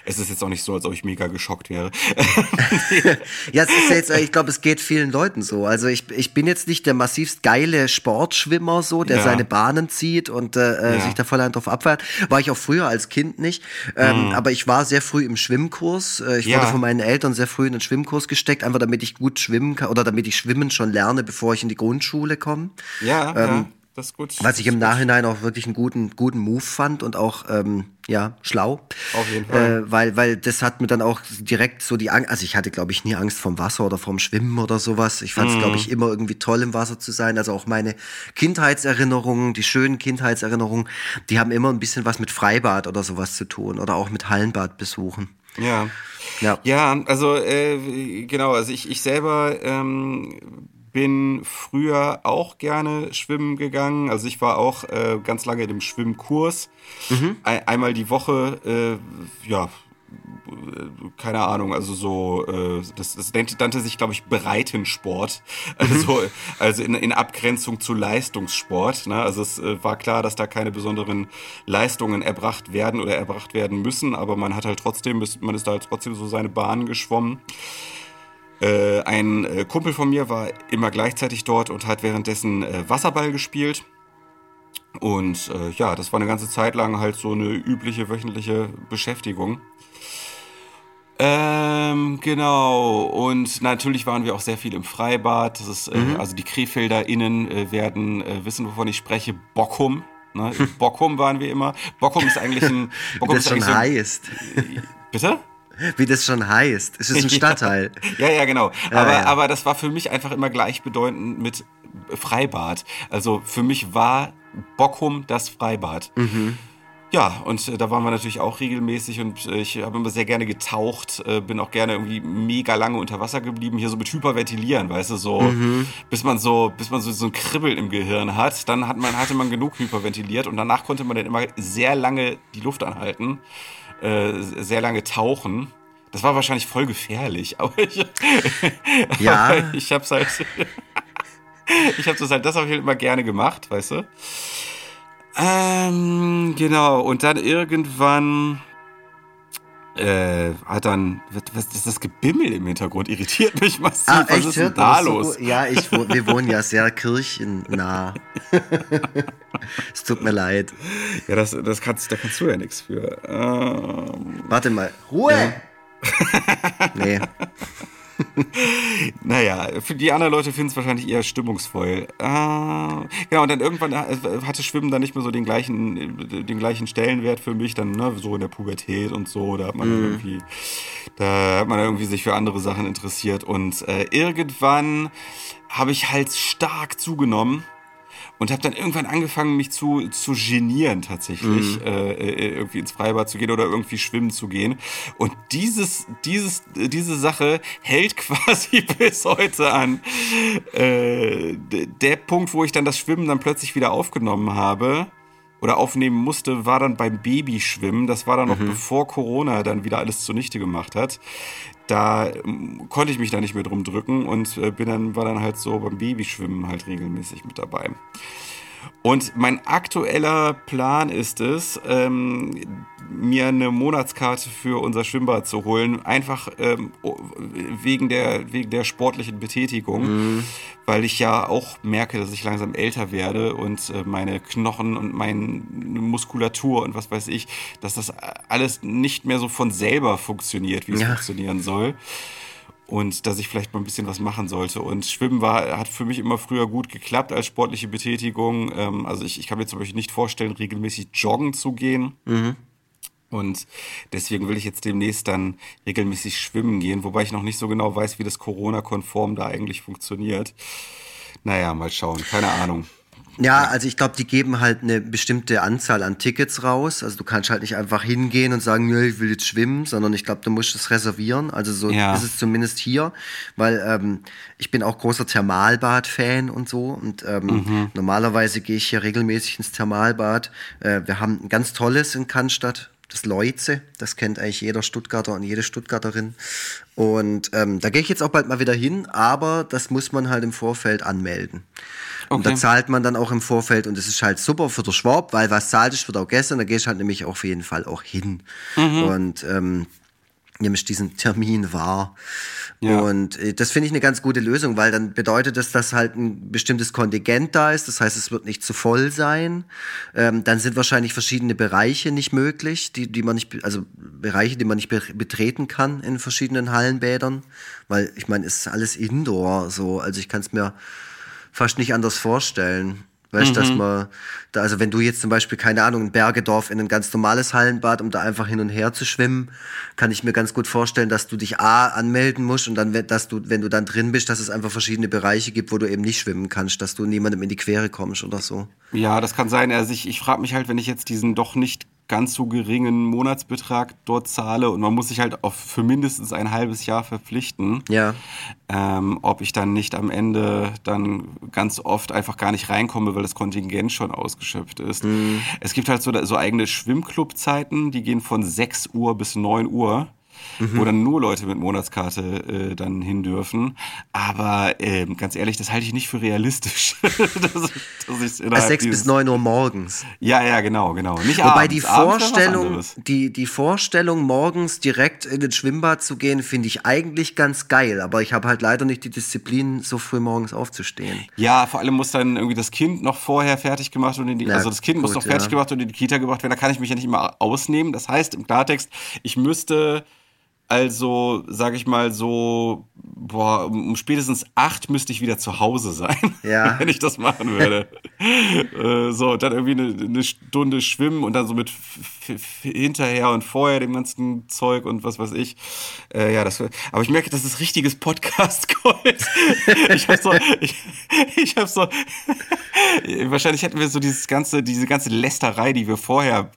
[SPEAKER 2] es ist jetzt auch nicht so, als ob ich mega geschockt wäre.
[SPEAKER 3] ja, es ist jetzt, ich glaube, es geht vielen Leuten so. Also ich, ich bin jetzt nicht der massivst geile Sportschwimmer so, der ja. seine Bahnen zieht und äh, äh ja. sich da voll drauf abfährt. War ich auch früher als Kind nicht. Ähm, mhm. Aber ich war sehr früh im Schwimmkurs. Äh, ich ja. wurde von meinen Eltern sehr früh in den Schwimmkurs gesteckt, einfach damit ich gut schwimmen kann oder damit ich Schwimmen schon lerne, bevor ich in die Grundschule komme.
[SPEAKER 2] Ja, ähm, ja das ist gut.
[SPEAKER 3] Was ich im Nachhinein auch wirklich einen guten, guten Move fand und auch, ähm, ja, schlau.
[SPEAKER 2] Auf jeden Fall.
[SPEAKER 3] Äh, weil, weil das hat mir dann auch direkt so die Angst, also ich hatte, glaube ich, nie Angst vom Wasser oder vom Schwimmen oder sowas. Ich fand es, mm. glaube ich, immer irgendwie toll, im Wasser zu sein. Also auch meine Kindheitserinnerungen, die schönen Kindheitserinnerungen, die haben immer ein bisschen was mit Freibad oder sowas zu tun oder auch mit Hallenbad besuchen.
[SPEAKER 2] Ja. Ja, ja also äh, genau, also ich, ich selber ähm, bin früher auch gerne schwimmen gegangen. Also ich war auch äh, ganz lange in dem Schwimmkurs. Mhm. Ein, einmal die Woche, äh, ja, keine Ahnung, also so, äh, das, das nannte, sich, glaube ich, Breitensport. Also, mhm. also in, in Abgrenzung zu Leistungssport. Ne? Also es äh, war klar, dass da keine besonderen Leistungen erbracht werden oder erbracht werden müssen, aber man hat halt trotzdem, man ist da halt trotzdem so seine Bahnen geschwommen. Äh, ein äh, Kumpel von mir war immer gleichzeitig dort und hat währenddessen äh, Wasserball gespielt. Und äh, ja, das war eine ganze Zeit lang halt so eine übliche wöchentliche Beschäftigung. Ähm, genau. Und natürlich waren wir auch sehr viel im Freibad. Das ist, äh, mhm. also die KrefelderInnen äh, werden wissen, wovon ich spreche. Bockum. Ne? Bockum waren wir immer. Bockum ist eigentlich ein. Bockum
[SPEAKER 3] das ist schon so, heißt.
[SPEAKER 2] Bitte?
[SPEAKER 3] Wie das schon heißt. Es ist ein Stadtteil.
[SPEAKER 2] ja, ja, genau. Ja, aber, ja. aber das war für mich einfach immer gleichbedeutend mit Freibad. Also für mich war Bockum das Freibad. Mhm. Ja, und äh, da waren wir natürlich auch regelmäßig und äh, ich habe immer sehr gerne getaucht, äh, bin auch gerne irgendwie mega lange unter Wasser geblieben, hier so mit Hyperventilieren, weißt du, so, mhm. bis man so, bis man so, so ein Kribbeln im Gehirn hat, dann hat man, hatte man genug hyperventiliert und danach konnte man dann immer sehr lange die Luft anhalten. Äh, sehr lange tauchen. Das war wahrscheinlich voll gefährlich, aber ich,
[SPEAKER 3] ja.
[SPEAKER 2] aber ich hab's halt, ich hab das halt, das habe ich halt immer gerne gemacht, weißt du? Ähm, genau, und dann irgendwann äh, hat dann, was ist das Gebimmel im Hintergrund? Irritiert mich massiv. Ah, was echt? ist denn da los?
[SPEAKER 3] So, ja, ich, wir wohnen ja sehr kirchennah. es tut mir leid.
[SPEAKER 2] Ja, das, das kannst, da kannst du ja nichts für. Ähm,
[SPEAKER 3] Warte mal. Ruhe! Ja. nee.
[SPEAKER 2] naja, für die anderen Leute finden es wahrscheinlich eher stimmungsvoll. Ah, genau, und dann irgendwann äh, hatte Schwimmen dann nicht mehr so den gleichen, den gleichen Stellenwert für mich, dann ne, so in der Pubertät und so. Da hat man mm. irgendwie, da hat man irgendwie sich für andere Sachen interessiert. Und äh, irgendwann habe ich halt stark zugenommen und habe dann irgendwann angefangen, mich zu, zu genieren tatsächlich, mhm. äh, äh, irgendwie ins Freibad zu gehen oder irgendwie schwimmen zu gehen. Und dieses, dieses, diese Sache hält quasi bis heute an. Äh, der Punkt, wo ich dann das Schwimmen dann plötzlich wieder aufgenommen habe, oder aufnehmen musste, war dann beim Babyschwimmen. Das war dann noch mhm. bevor Corona dann wieder alles zunichte gemacht hat da ähm, konnte ich mich da nicht mehr drum drücken und äh, bin dann, war dann halt so beim Babyschwimmen halt regelmäßig mit dabei. Und mein aktueller Plan ist es, ähm, mir eine Monatskarte für unser Schwimmbad zu holen, einfach ähm, wegen, der, wegen der sportlichen Betätigung, mhm. weil ich ja auch merke, dass ich langsam älter werde und äh, meine Knochen und meine Muskulatur und was weiß ich, dass das alles nicht mehr so von selber funktioniert, wie es ja. funktionieren soll und dass ich vielleicht mal ein bisschen was machen sollte. Und Schwimmen war, hat für mich immer früher gut geklappt als sportliche Betätigung. Ähm, also ich, ich kann mir zum Beispiel nicht vorstellen, regelmäßig joggen zu gehen. Mhm. Und deswegen will ich jetzt demnächst dann regelmäßig schwimmen gehen, wobei ich noch nicht so genau weiß, wie das Corona-konform da eigentlich funktioniert. Naja, mal schauen, keine Ahnung.
[SPEAKER 3] Ja, also ich glaube, die geben halt eine bestimmte Anzahl an Tickets raus. Also du kannst halt nicht einfach hingehen und sagen, ich will jetzt schwimmen, sondern ich glaube, du musst es reservieren. Also so ja. ist es zumindest hier, weil ähm, ich bin auch großer Thermalbad-Fan und so. Und ähm, mhm. normalerweise gehe ich hier regelmäßig ins Thermalbad. Äh, wir haben ein ganz tolles in Cannstatt das Leuze. Das kennt eigentlich jeder Stuttgarter und jede Stuttgarterin. Und ähm, da gehe ich jetzt auch bald mal wieder hin, aber das muss man halt im Vorfeld anmelden. Okay. Und da zahlt man dann auch im Vorfeld und das ist halt super für den Schwab, weil was zahlt ist, wird auch gestern, da gehst du halt nämlich auf jeden Fall auch hin. Mhm. Und ähm, nimmst diesen Termin wahr. Ja. Und äh, das finde ich eine ganz gute Lösung, weil dann bedeutet das, dass halt ein bestimmtes Kontingent da ist. Das heißt, es wird nicht zu voll sein. Ähm, dann sind wahrscheinlich verschiedene Bereiche nicht möglich, die, die man nicht, also Bereiche, die man nicht betreten kann in verschiedenen Hallenbädern. Weil ich meine, es ist alles Indoor so. Also ich kann es mir fast nicht anders vorstellen. Weißt, mhm. dass man, da, also wenn du jetzt zum Beispiel, keine Ahnung, ein Bergedorf in ein ganz normales Hallenbad, um da einfach hin und her zu schwimmen, kann ich mir ganz gut vorstellen, dass du dich A anmelden musst und dann, dass du, wenn du dann drin bist, dass es einfach verschiedene Bereiche gibt, wo du eben nicht schwimmen kannst, dass du niemandem in die Quere kommst oder so.
[SPEAKER 2] Ja, das kann sein. Also ich, ich frage mich halt, wenn ich jetzt diesen doch nicht ganz so geringen Monatsbetrag dort zahle und man muss sich halt auf für mindestens ein halbes Jahr verpflichten.
[SPEAKER 3] Ja.
[SPEAKER 2] Ähm, ob ich dann nicht am Ende dann ganz oft einfach gar nicht reinkomme, weil das Kontingent schon ausgeschöpft ist. Mhm. Es gibt halt so, so eigene Schwimmclubzeiten, die gehen von 6 Uhr bis 9 Uhr mhm. wo dann nur Leute mit Monatskarte äh, dann hin dürfen. Aber äh, ganz ehrlich, das halte ich nicht für realistisch.
[SPEAKER 3] dass, dass 6 bis 9 Uhr morgens.
[SPEAKER 2] Ja, ja, genau, genau.
[SPEAKER 3] Nicht Wobei abends. die Vorstellung, die, die Vorstellung, morgens direkt in den Schwimmbad zu gehen, finde ich eigentlich ganz geil. Aber ich habe halt leider nicht die Disziplin, so früh morgens aufzustehen.
[SPEAKER 2] Ja, vor allem muss dann irgendwie das Kind noch vorher fertig gemacht und in die, ja, also das Kind gut, muss noch fertig ja. gemacht und in die Kita gebracht werden. Da kann ich mich ja nicht immer ausnehmen. Das heißt im Klartext, ich müsste also, sag ich mal so, boah, um spätestens acht müsste ich wieder zu Hause sein, ja. wenn ich das machen würde. äh, so, dann irgendwie eine, eine, Stunde schwimmen und dann so mit hinterher und vorher dem ganzen Zeug und was weiß ich. Äh, ja, das, aber ich merke, das ist richtiges Podcast-Gold. ich hab so, ich, ich hab so, wahrscheinlich hätten wir so dieses ganze, diese ganze Lästerei, die wir vorher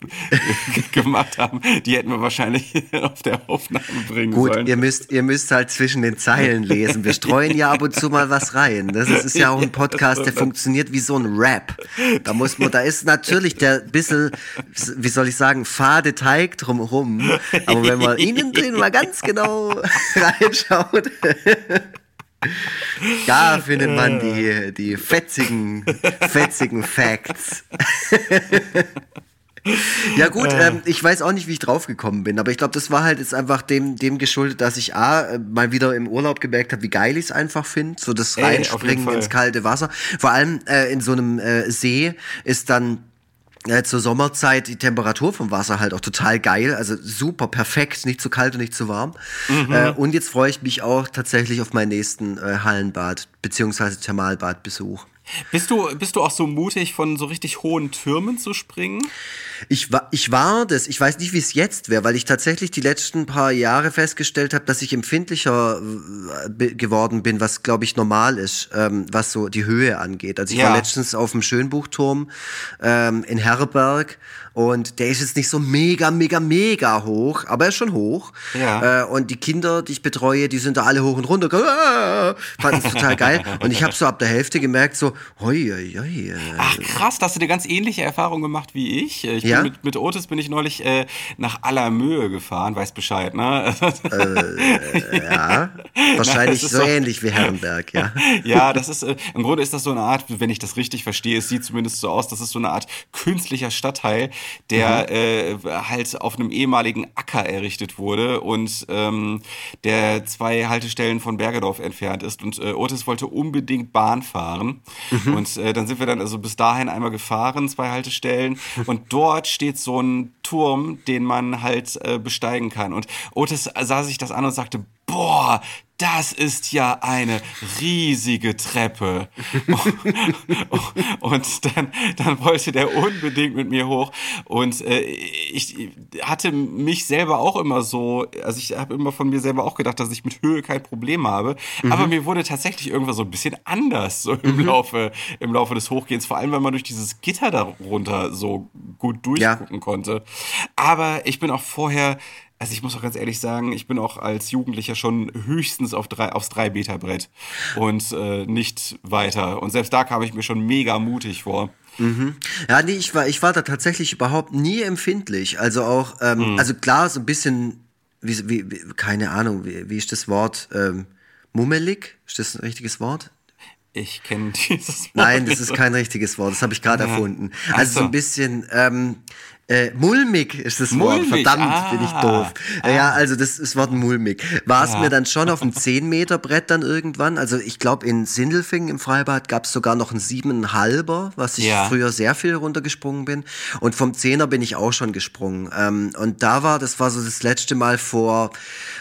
[SPEAKER 2] gemacht haben, die hätten wir wahrscheinlich auf der Aufnahme bringen
[SPEAKER 3] Gut,
[SPEAKER 2] sollen.
[SPEAKER 3] ihr müsst, ihr müsst halt zwischen den Zeilen lesen. Wir streuen ja ab und zu mal was rein. Das ist, ist ja auch ein Podcast, der funktioniert wie so ein Rap. Da muss man, da ist natürlich der bisschen, wie soll ich sagen, fade Teig drumherum. Aber wenn man innen drin mal ganz genau reinschaut, da findet man die, die fetzigen, fetzigen Facts. Ja gut, äh. ähm, ich weiß auch nicht, wie ich draufgekommen bin, aber ich glaube, das war halt jetzt einfach dem, dem geschuldet, dass ich A, äh, mal wieder im Urlaub gemerkt habe, wie geil ich es einfach finde, so das Reinspringen ins kalte Wasser. Vor allem äh, in so einem äh, See ist dann äh, zur Sommerzeit die Temperatur vom Wasser halt auch total geil, also super perfekt, nicht zu kalt und nicht zu warm. Mhm. Äh, und jetzt freue ich mich auch tatsächlich auf meinen nächsten äh, Hallenbad beziehungsweise Thermalbadbesuch.
[SPEAKER 2] Bist du, bist du auch so mutig, von so richtig hohen Türmen zu springen?
[SPEAKER 3] Ich war, ich war das. Ich weiß nicht, wie es jetzt wäre, weil ich tatsächlich die letzten paar Jahre festgestellt habe, dass ich empfindlicher geworden bin, was glaube ich normal ist, ähm, was so die Höhe angeht. Also ich ja. war letztens auf dem Schönbuchturm ähm, in Herberg Und der ist jetzt nicht so mega, mega, mega hoch, aber er ist schon hoch.
[SPEAKER 2] Ja.
[SPEAKER 3] Äh, und die Kinder, die ich betreue, die sind da alle hoch und runter. Ah, fanden es total geil. Und ich habe so ab der Hälfte gemerkt, so, hoi, hoi, hoi. äh,
[SPEAKER 2] Ach krass, da hast du eine ganz ähnliche Erfahrung gemacht wie ich. Ich
[SPEAKER 3] Ja?
[SPEAKER 2] mit, mit Otis bin ich neulich äh, nach Allermöhe gefahren, weiß Bescheid, ne?
[SPEAKER 3] Ja, wahrscheinlich
[SPEAKER 2] ist
[SPEAKER 3] so
[SPEAKER 2] so-
[SPEAKER 3] ähnlich wie Herrenberg, ja.
[SPEAKER 2] ja, das ist, äh, im Grunde ist das so eine Art, wenn ich das richtig verstehe, es sieht zumindest so aus, das ist so eine Art künstlicher Stadtteil, der äh, halt auf einem ehemaligen Acker errichtet wurde und ähm, der zwei Haltestellen von Bergedorf entfernt ist. Und äh, Otis wollte unbedingt Bahn fahren. Und äh, dann sind wir dann also bis dahin einmal gefahren, zwei Haltestellen. Und dort steht so ein Turm, den man halt äh, besteigen kann. Und Otis sah sich das an und sagte, boah, das ist ja eine riesige Treppe. und dann, dann wollte der unbedingt mit mir hoch. Und äh, ich hatte mich selber auch immer so, also ich habe immer von mir selber auch gedacht, dass ich mit Höhe kein Problem habe. Aber mir wurde tatsächlich irgendwann so ein bisschen anders so im, Laufe, im Laufe des Hochgehens. Vor allem, weil man durch dieses Gitter darunter so gut
[SPEAKER 3] Ja.
[SPEAKER 2] durchgucken konnte. Aber ich bin auch vorher also ich muss auch ganz ehrlich sagen, ich bin auch als Jugendlicher schon höchstens auf drei, aufs 3-Meter-Brett und äh, nicht weiter. Und selbst da kam ich mir schon mega mutig vor.
[SPEAKER 3] Ja, nee, ich war, ich war da tatsächlich überhaupt nie empfindlich. Also auch, ähm, also klar, so ein bisschen, wie, wie, wie keine Ahnung, wie, wie ist das Wort? Ähm, mummelig? Ist das ein richtiges Wort?
[SPEAKER 2] Ich kenne dieses Wort
[SPEAKER 3] Nein, das ist kein richtiges Wort, das habe ich gerade erfunden.
[SPEAKER 2] Ach
[SPEAKER 3] Also so
[SPEAKER 2] so.
[SPEAKER 3] ein bisschen ähm, äh, mulmig ist das Wort.
[SPEAKER 2] Mulmig,
[SPEAKER 3] Verdammt,
[SPEAKER 2] ah,
[SPEAKER 3] bin ich doof. Ja, also das ist Wort mulmig. War es mir dann schon auf dem 10 Meter Brett dann irgendwann? Also ich glaube in Sindelfingen im Freibad gab es sogar noch ein 7,5er, was ich
[SPEAKER 2] Ja.
[SPEAKER 3] früher sehr viel runtergesprungen bin. Und vom 10er bin ich auch schon gesprungen. Ähm, und da war, das war so das letzte Mal vor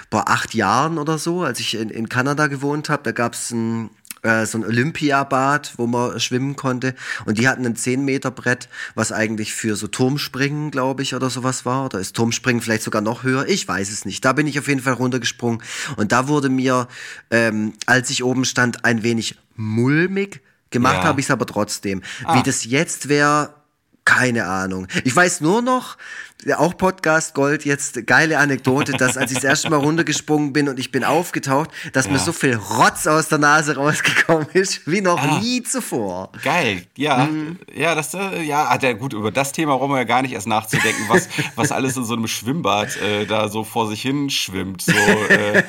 [SPEAKER 3] boah, acht Jahren oder so, als ich in, in Kanada gewohnt habe. Da gab es ein äh, so ein Olympiabad, wo man schwimmen konnte. Und die hatten ein 10-Meter-Brett, was eigentlich für so Turmspringen, glaube ich, oder sowas war. Oder ist Turmspringen vielleicht sogar noch höher? Ich weiß es nicht. Da bin ich auf jeden Fall runtergesprungen. Und da wurde mir, ähm, als ich oben stand, ein wenig mulmig. Gemacht
[SPEAKER 2] Ja.
[SPEAKER 3] habe ich es aber trotzdem. Wie das jetzt wäre, keine Ahnung. Ich weiß nur noch, ja, auch Podcast Gold, jetzt geile Anekdote, dass als ich das erste Mal runtergesprungen bin und ich bin aufgetaucht, dass mir
[SPEAKER 2] Ja.
[SPEAKER 3] so viel Rotz aus der Nase rausgekommen ist, wie noch
[SPEAKER 2] Ah.
[SPEAKER 3] nie zuvor.
[SPEAKER 2] Geil, ja,
[SPEAKER 3] Mhm.
[SPEAKER 2] ja, das, äh, ja, hat ja gut, über das Thema brauchen wir ja gar nicht erst nachzudenken, was, was alles in so einem Schwimmbad äh, da so vor sich hin schwimmt. So, äh,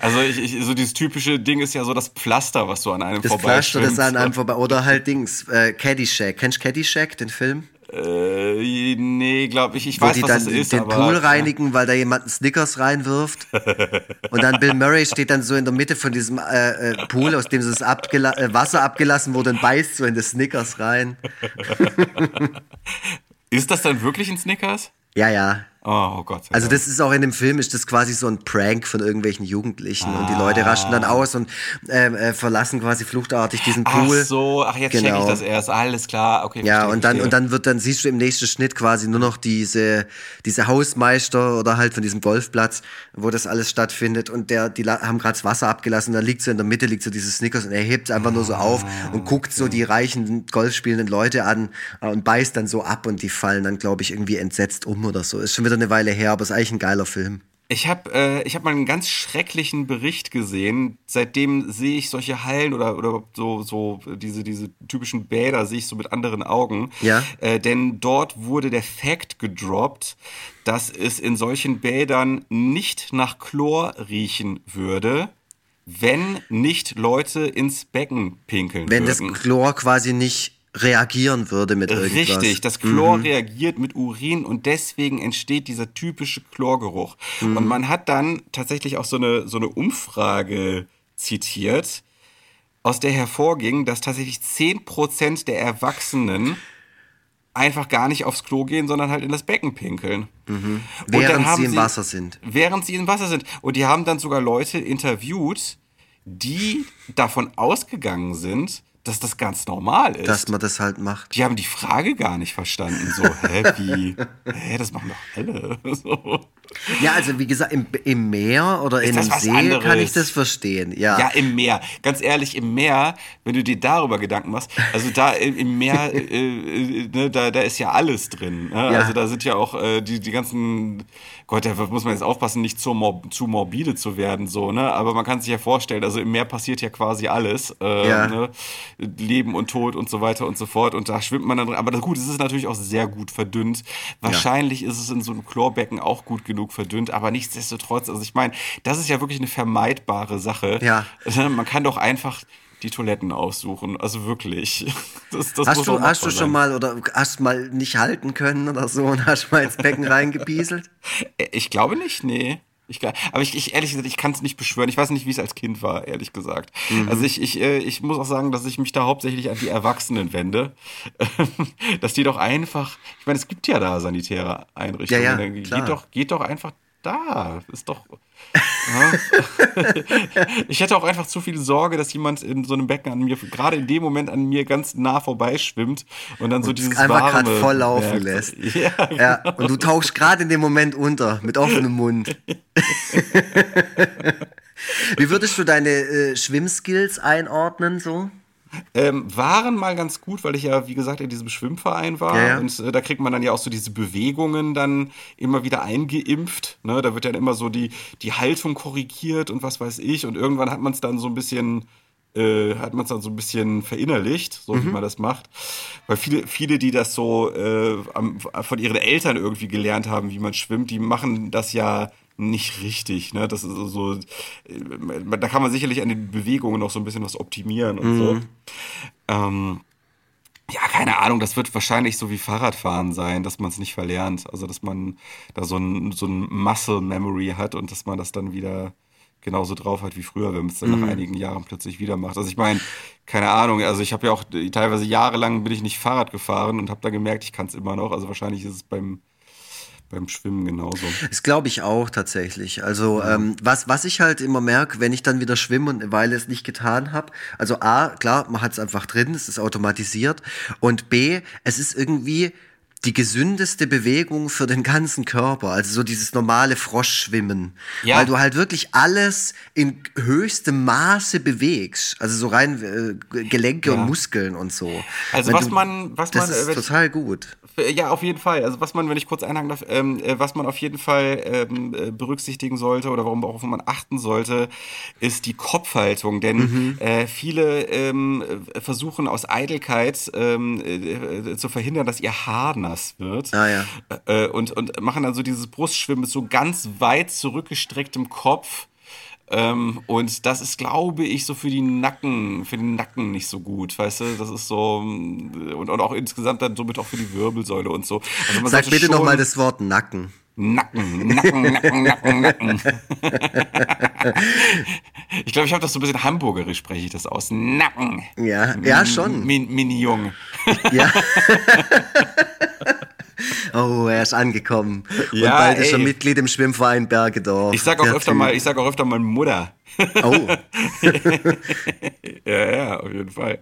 [SPEAKER 2] also ich, ich, so dieses typische Ding ist ja so das Pflaster, was so an einem
[SPEAKER 3] Das Pflaster, das an einem vorbei, oder halt Dings, äh, Caddyshack. Kennst du Caddyshack, den Film?
[SPEAKER 2] Äh, nee, glaube ich, ich
[SPEAKER 3] Wo
[SPEAKER 2] weiß,
[SPEAKER 3] die
[SPEAKER 2] was
[SPEAKER 3] dann
[SPEAKER 2] das ist,
[SPEAKER 3] den
[SPEAKER 2] aber
[SPEAKER 3] Pool reinigen, weil da jemand einen Snickers reinwirft. Und dann Bill Murray steht dann so in der Mitte von diesem äh, äh, Pool, aus dem so das abgela äh, Wasser abgelassen wurde und beißt so in das Snickers rein.
[SPEAKER 2] ist das dann wirklich ein Snickers?
[SPEAKER 3] Ja, ja.
[SPEAKER 2] Oh, oh Gott. sei
[SPEAKER 3] Also das ist auch in dem Film, ist das quasi so ein Prank von irgendwelchen Jugendlichen und die Leute raschen dann aus und ähm, äh, verlassen quasi fluchtartig diesen
[SPEAKER 2] Ach
[SPEAKER 3] Pool.
[SPEAKER 2] so, ach jetzt
[SPEAKER 3] Genau.
[SPEAKER 2] ich das erst. Alles klar, okay.
[SPEAKER 3] Ja,
[SPEAKER 2] verstehe,
[SPEAKER 3] und dann,
[SPEAKER 2] verstehe.
[SPEAKER 3] und dann wird dann, siehst du im nächsten Schnitt quasi nur noch diese, diese Hausmeister oder halt von diesem Golfplatz, wo das alles stattfindet und der, die haben gerade das Wasser abgelassen, dann liegt so in der Mitte, liegt so dieses Snickers und er hebt einfach nur so auf und guckt so die reichen golfspielenden Leute an äh, und beißt dann so ab und die fallen dann, glaube ich, irgendwie entsetzt um oder so. Ist schon wieder eine Weile her, aber ist eigentlich ein geiler Film.
[SPEAKER 2] Ich habe äh, ich hab mal einen ganz schrecklichen Bericht gesehen. Seitdem sehe ich solche Hallen oder, oder so, so diese, diese typischen Bäder sehe ich so mit anderen Augen.
[SPEAKER 3] Ja.
[SPEAKER 2] Äh, denn dort wurde der Fact gedroppt, dass es in solchen Bädern nicht nach Chlor riechen würde, wenn nicht Leute ins Becken pinkeln
[SPEAKER 3] Wenn das
[SPEAKER 2] würden.
[SPEAKER 3] Chlor quasi nicht reagieren würde mit irgendwas.
[SPEAKER 2] Richtig, das Chlor reagiert mit Urin und deswegen entsteht dieser typische Chlorgeruch. Und man hat dann tatsächlich auch so eine, so eine Umfrage zitiert, aus der hervorging, dass tatsächlich 10% der Erwachsenen einfach gar nicht aufs Klo gehen, sondern halt in das Becken pinkeln. Dann
[SPEAKER 3] Während sie im Wasser sind.
[SPEAKER 2] Während sie im Wasser sind. Und die haben dann sogar Leute interviewt, die davon ausgegangen sind, dass das ganz normal ist.
[SPEAKER 3] Dass man das halt macht.
[SPEAKER 2] Die haben die Frage gar nicht verstanden. So, hä, wie? hä, das machen doch alle. So.
[SPEAKER 3] Ja, also wie gesagt, im, im Meer oder ist in einem See anderes? kann ich das verstehen. Ja.
[SPEAKER 2] ja, im Meer. Ganz ehrlich, im Meer, wenn du dir darüber Gedanken machst, also da im Meer, äh, äh, ne, da, da ist ja alles drin. Ne? Ja. Also da sind ja auch äh, die, die ganzen Gott, da muss man jetzt aufpassen, nicht zu, mor zu morbide zu werden, so, ne? Aber man kann sich ja vorstellen, also im Meer passiert ja quasi alles. Äh, ja. ne? Leben und Tod und so weiter und so fort. Und da schwimmt man dann drin. Aber gut, es ist natürlich auch sehr gut verdünnt. Wahrscheinlich ja. ist es in so einem Chlorbecken auch gut genug verdünnt, aber nichtsdestotrotz, also ich meine, das ist ja wirklich eine vermeidbare Sache.
[SPEAKER 3] Ja.
[SPEAKER 2] Man kann doch einfach die Toiletten aussuchen. Also wirklich.
[SPEAKER 3] Das, das hast du, hast du schon mal oder hast mal nicht halten können oder so und hast mal ins Becken reingebieselt?
[SPEAKER 2] Äh, ich glaube nicht, nee. Ich, aber ich, ich ehrlich gesagt, ich kann es nicht beschwören. Ich weiß nicht, wie es als Kind war, ehrlich gesagt. Mhm. Also ich, ich, äh, ich muss auch sagen, dass ich mich da hauptsächlich an die Erwachsenen wende. dass die doch einfach, ich meine, es gibt ja da sanitäre Einrichtungen. Ja, ja, geht, doch, geht doch einfach da. Ist doch. ich hätte auch einfach zu viel Sorge, dass jemand in so einem Becken an mir, gerade in dem Moment an mir ganz nah vorbeischwimmt und dann und so dieses
[SPEAKER 3] einfach gerade voll laufen lässt. Ja, genau. ja, und du tauchst gerade in dem Moment unter mit offenem Mund. Wie würdest du deine äh, Schwimmskills einordnen so?
[SPEAKER 2] Ähm, waren mal ganz gut, weil ich ja, wie gesagt, in diesem Schwimmverein war. Ja, ja. Und äh, da kriegt man dann ja auch so diese Bewegungen dann immer wieder eingeimpft. Ne? Da wird dann immer so die, die Haltung korrigiert und was weiß ich. Und irgendwann hat man es dann so ein bisschen. Äh, hat man es dann so ein bisschen verinnerlicht, so mhm. wie man das macht. Weil viele, viele, die das so äh, am, von ihren Eltern irgendwie gelernt haben, wie man schwimmt, die machen das ja nicht richtig. Ne? Das ist so, äh, da kann man sicherlich an den Bewegungen noch so ein bisschen was optimieren und mhm. so. Ähm, ja, keine Ahnung, das wird wahrscheinlich so wie Fahrradfahren sein, dass man es nicht verlernt. Also, dass man da so ein, so ein Muscle Memory hat und dass man das dann wieder genauso drauf hat wie früher, wenn man es dann mhm. nach einigen Jahren plötzlich wieder macht. Also ich meine, keine Ahnung, also ich habe ja auch teilweise jahrelang bin ich nicht Fahrrad gefahren und habe da gemerkt, ich kann es immer noch. Also wahrscheinlich ist es beim beim Schwimmen genauso.
[SPEAKER 3] Das glaube ich auch tatsächlich. Also ja. ähm, was, was ich halt immer merke, wenn ich dann wieder schwimme und eine Weile es nicht getan habe, also A, klar, man hat es einfach drin, es ist automatisiert und B, es ist irgendwie die gesündeste Bewegung für den ganzen Körper. Also so dieses normale Froschschwimmen. Ja. Weil du halt wirklich alles in höchstem Maße bewegst. Also so rein äh, Gelenke ja. und Muskeln und so.
[SPEAKER 2] Also wenn was du, man, was
[SPEAKER 3] das
[SPEAKER 2] man,
[SPEAKER 3] ist äh, total gut.
[SPEAKER 2] Ja, auf jeden Fall. Also was man, wenn ich kurz einhaken darf, ähm, äh, was man auf jeden Fall ähm, äh, berücksichtigen sollte oder warum auch man achten sollte, ist die Kopfhaltung. Denn mhm. äh, viele ähm, versuchen aus Eitelkeit ähm, äh, zu verhindern, dass ihr Haar nass wird.
[SPEAKER 3] Ah, ja.
[SPEAKER 2] Äh, und, und machen dann so dieses Brustschwimmen mit so ganz weit zurückgestrecktem Kopf. Ähm, und das ist, glaube ich, so für die Nacken, für den Nacken nicht so gut, weißt du? Das ist so, und, und auch insgesamt dann somit auch für die Wirbelsäule und so.
[SPEAKER 3] Also Sag bitte nochmal das Wort Nacken.
[SPEAKER 2] Nacken, Nacken, Nacken, Nacken, Nacken. ich glaube, ich habe das so ein bisschen hamburgerisch, spreche ich das aus. Nacken.
[SPEAKER 3] Ja, ja, schon.
[SPEAKER 2] Min, Mini Jung.
[SPEAKER 3] Ja. Oh, er ist angekommen. Ja, und bald ey. ist er Mitglied im Schwimmverein Bergedorf.
[SPEAKER 2] Ich sag auch öfter mal, ich sag auch öfter mal Mutter. Oh. ja, ja, auf jeden Fall.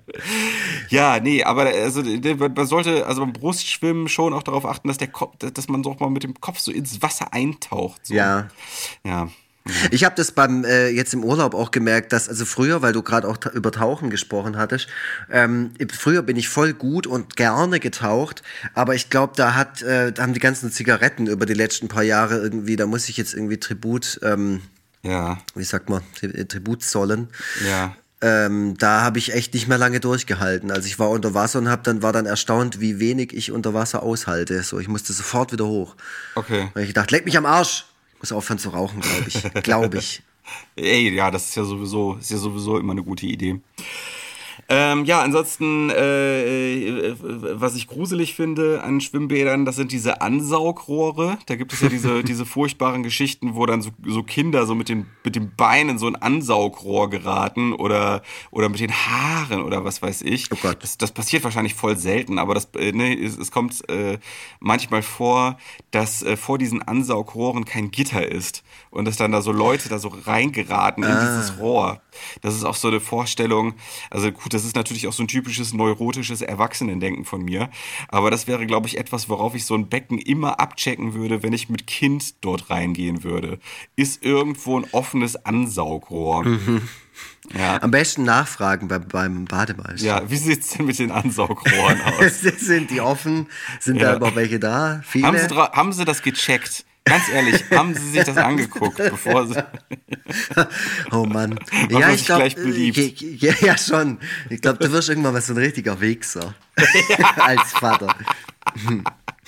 [SPEAKER 2] Ja, nee, aber also man sollte also beim Brustschwimmen schon auch darauf achten, dass der Kopf, dass man doch mal mit dem Kopf so ins Wasser eintaucht. So.
[SPEAKER 3] Ja.
[SPEAKER 2] Ja.
[SPEAKER 3] Ich habe das beim äh, jetzt im Urlaub auch gemerkt, dass also früher, weil du gerade auch über Tauchen gesprochen hattest, ähm, früher bin ich voll gut und gerne getaucht, aber ich glaube, da hat, äh, da haben die ganzen Zigaretten über die letzten paar Jahre irgendwie, da muss ich jetzt irgendwie Tribut, ähm,
[SPEAKER 2] ja,
[SPEAKER 3] wie sagt man, Tribut zollen.
[SPEAKER 2] Ja.
[SPEAKER 3] Ähm, da habe ich echt nicht mehr lange durchgehalten. Also ich war unter Wasser und hab dann war dann erstaunt, wie wenig ich unter Wasser aushalte. So, ich musste sofort wieder hoch.
[SPEAKER 2] Okay.
[SPEAKER 3] Weil ich dachte, leck mich am Arsch muss aufhören zu rauchen, glaube ich. glaube ich.
[SPEAKER 2] Ey, ja, das ist ja sowieso, ist ja sowieso immer eine gute Idee. Ähm, ja, ansonsten, äh, äh, was ich gruselig finde an Schwimmbädern, das sind diese Ansaugrohre. Da gibt es ja diese, diese furchtbaren Geschichten, wo dann so, so Kinder so mit den, mit den Beinen so ein Ansaugrohr geraten oder, oder mit den Haaren oder was weiß ich.
[SPEAKER 3] Oh Gott.
[SPEAKER 2] Das, das passiert wahrscheinlich voll selten, aber das, äh, ne, es, es kommt äh, manchmal vor, dass äh, vor diesen Ansaugrohren kein Gitter ist und dass dann da so Leute da so reingeraten in ah. dieses Rohr. Das ist auch so eine Vorstellung. Also gut, das ist natürlich auch so ein typisches neurotisches Erwachsenendenken von mir. Aber das wäre, glaube ich, etwas, worauf ich so ein Becken immer abchecken würde, wenn ich mit Kind dort reingehen würde. Ist irgendwo ein offenes Ansaugrohr? Mhm.
[SPEAKER 3] Ja. Am besten nachfragen bei, beim Bademeister.
[SPEAKER 2] Ja, wie sieht es denn mit den Ansaugrohren aus?
[SPEAKER 3] sind die offen? Sind ja. da überhaupt welche da?
[SPEAKER 2] Viele? Haben Sie, haben Sie das gecheckt? Ganz ehrlich, haben Sie sich das angeguckt, bevor Sie.
[SPEAKER 3] oh Mann. ja, ich glaube. Ja, ja, schon. Ich glaube, du wirst irgendwann mal so ein richtiger Wichser. Als Vater.